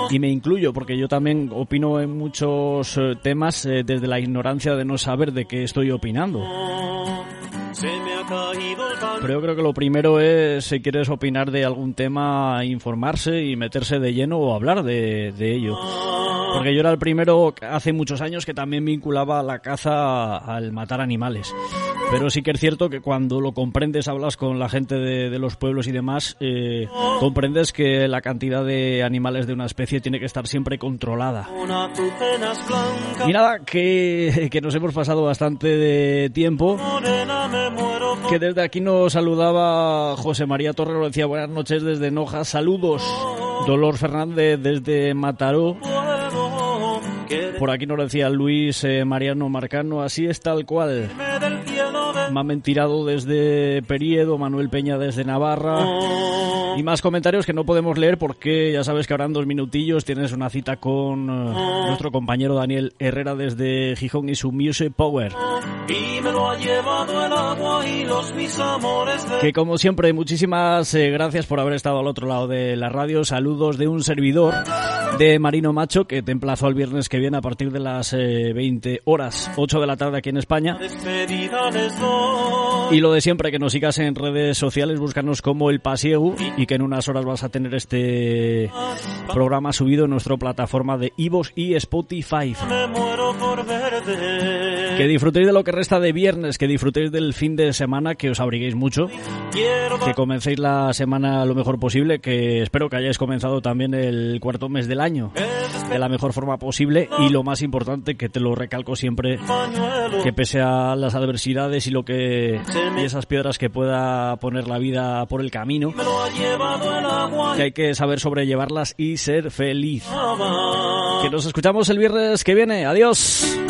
y me incluyo porque yo también opino en muchos eh, temas eh, desde la ignorancia de no saber de qué estoy opinando. Pero yo creo que lo primero es, si quieres opinar de algún tema, informarse y meterse de lleno o hablar de, de ello. Porque yo era el primero hace muchos años que también vinculaba la caza al matar animales. Pero sí que es cierto que cuando lo comprendes, hablas con la gente de, los pueblos y demás, eh, comprendes que la cantidad de animales de una especie tiene que estar siempre controlada. Y nada, que, que nos hemos pasado bastante de tiempo. Que desde aquí nos saludaba José María Torrero, decía buenas noches desde Noja, saludos. Dolor Fernández desde Mataró. Por aquí nos decía Luis eh, Mariano Marcano, así es tal cual. Mamen Tirado desde Periedo, Manuel Peña desde Navarra. Y más comentarios que no podemos leer porque ya sabes que ahora en dos minutillos tienes una cita con eh, nuestro compañero Daniel Herrera desde Gijón y su Music Power. Que como siempre, muchísimas eh, gracias por haber estado al otro lado de la radio. Saludos de un servidor de Marino Macho que te emplazo al viernes que viene a partir de las 20 eh, horas, 8 de la tarde aquí en España. Y lo de siempre, que nos sigas en redes sociales, búscanos como El Pasiego y que en unas horas vas a tener este programa subido en nuestra plataforma de Ivos y Spotify. Que disfrutéis de lo que resta de viernes, que disfrutéis del fin de semana, que os abriguéis mucho, que comencéis la semana lo mejor posible, que espero que hayáis comenzado también el cuarto mes del año de la mejor forma posible y lo más importante, que te lo recalco siempre, que pese a las adversidades y que y esas piedras que pueda poner la vida por el camino, que hay que saber sobrellevarlas y ser feliz. Que nos escuchamos el viernes que viene. Adiós.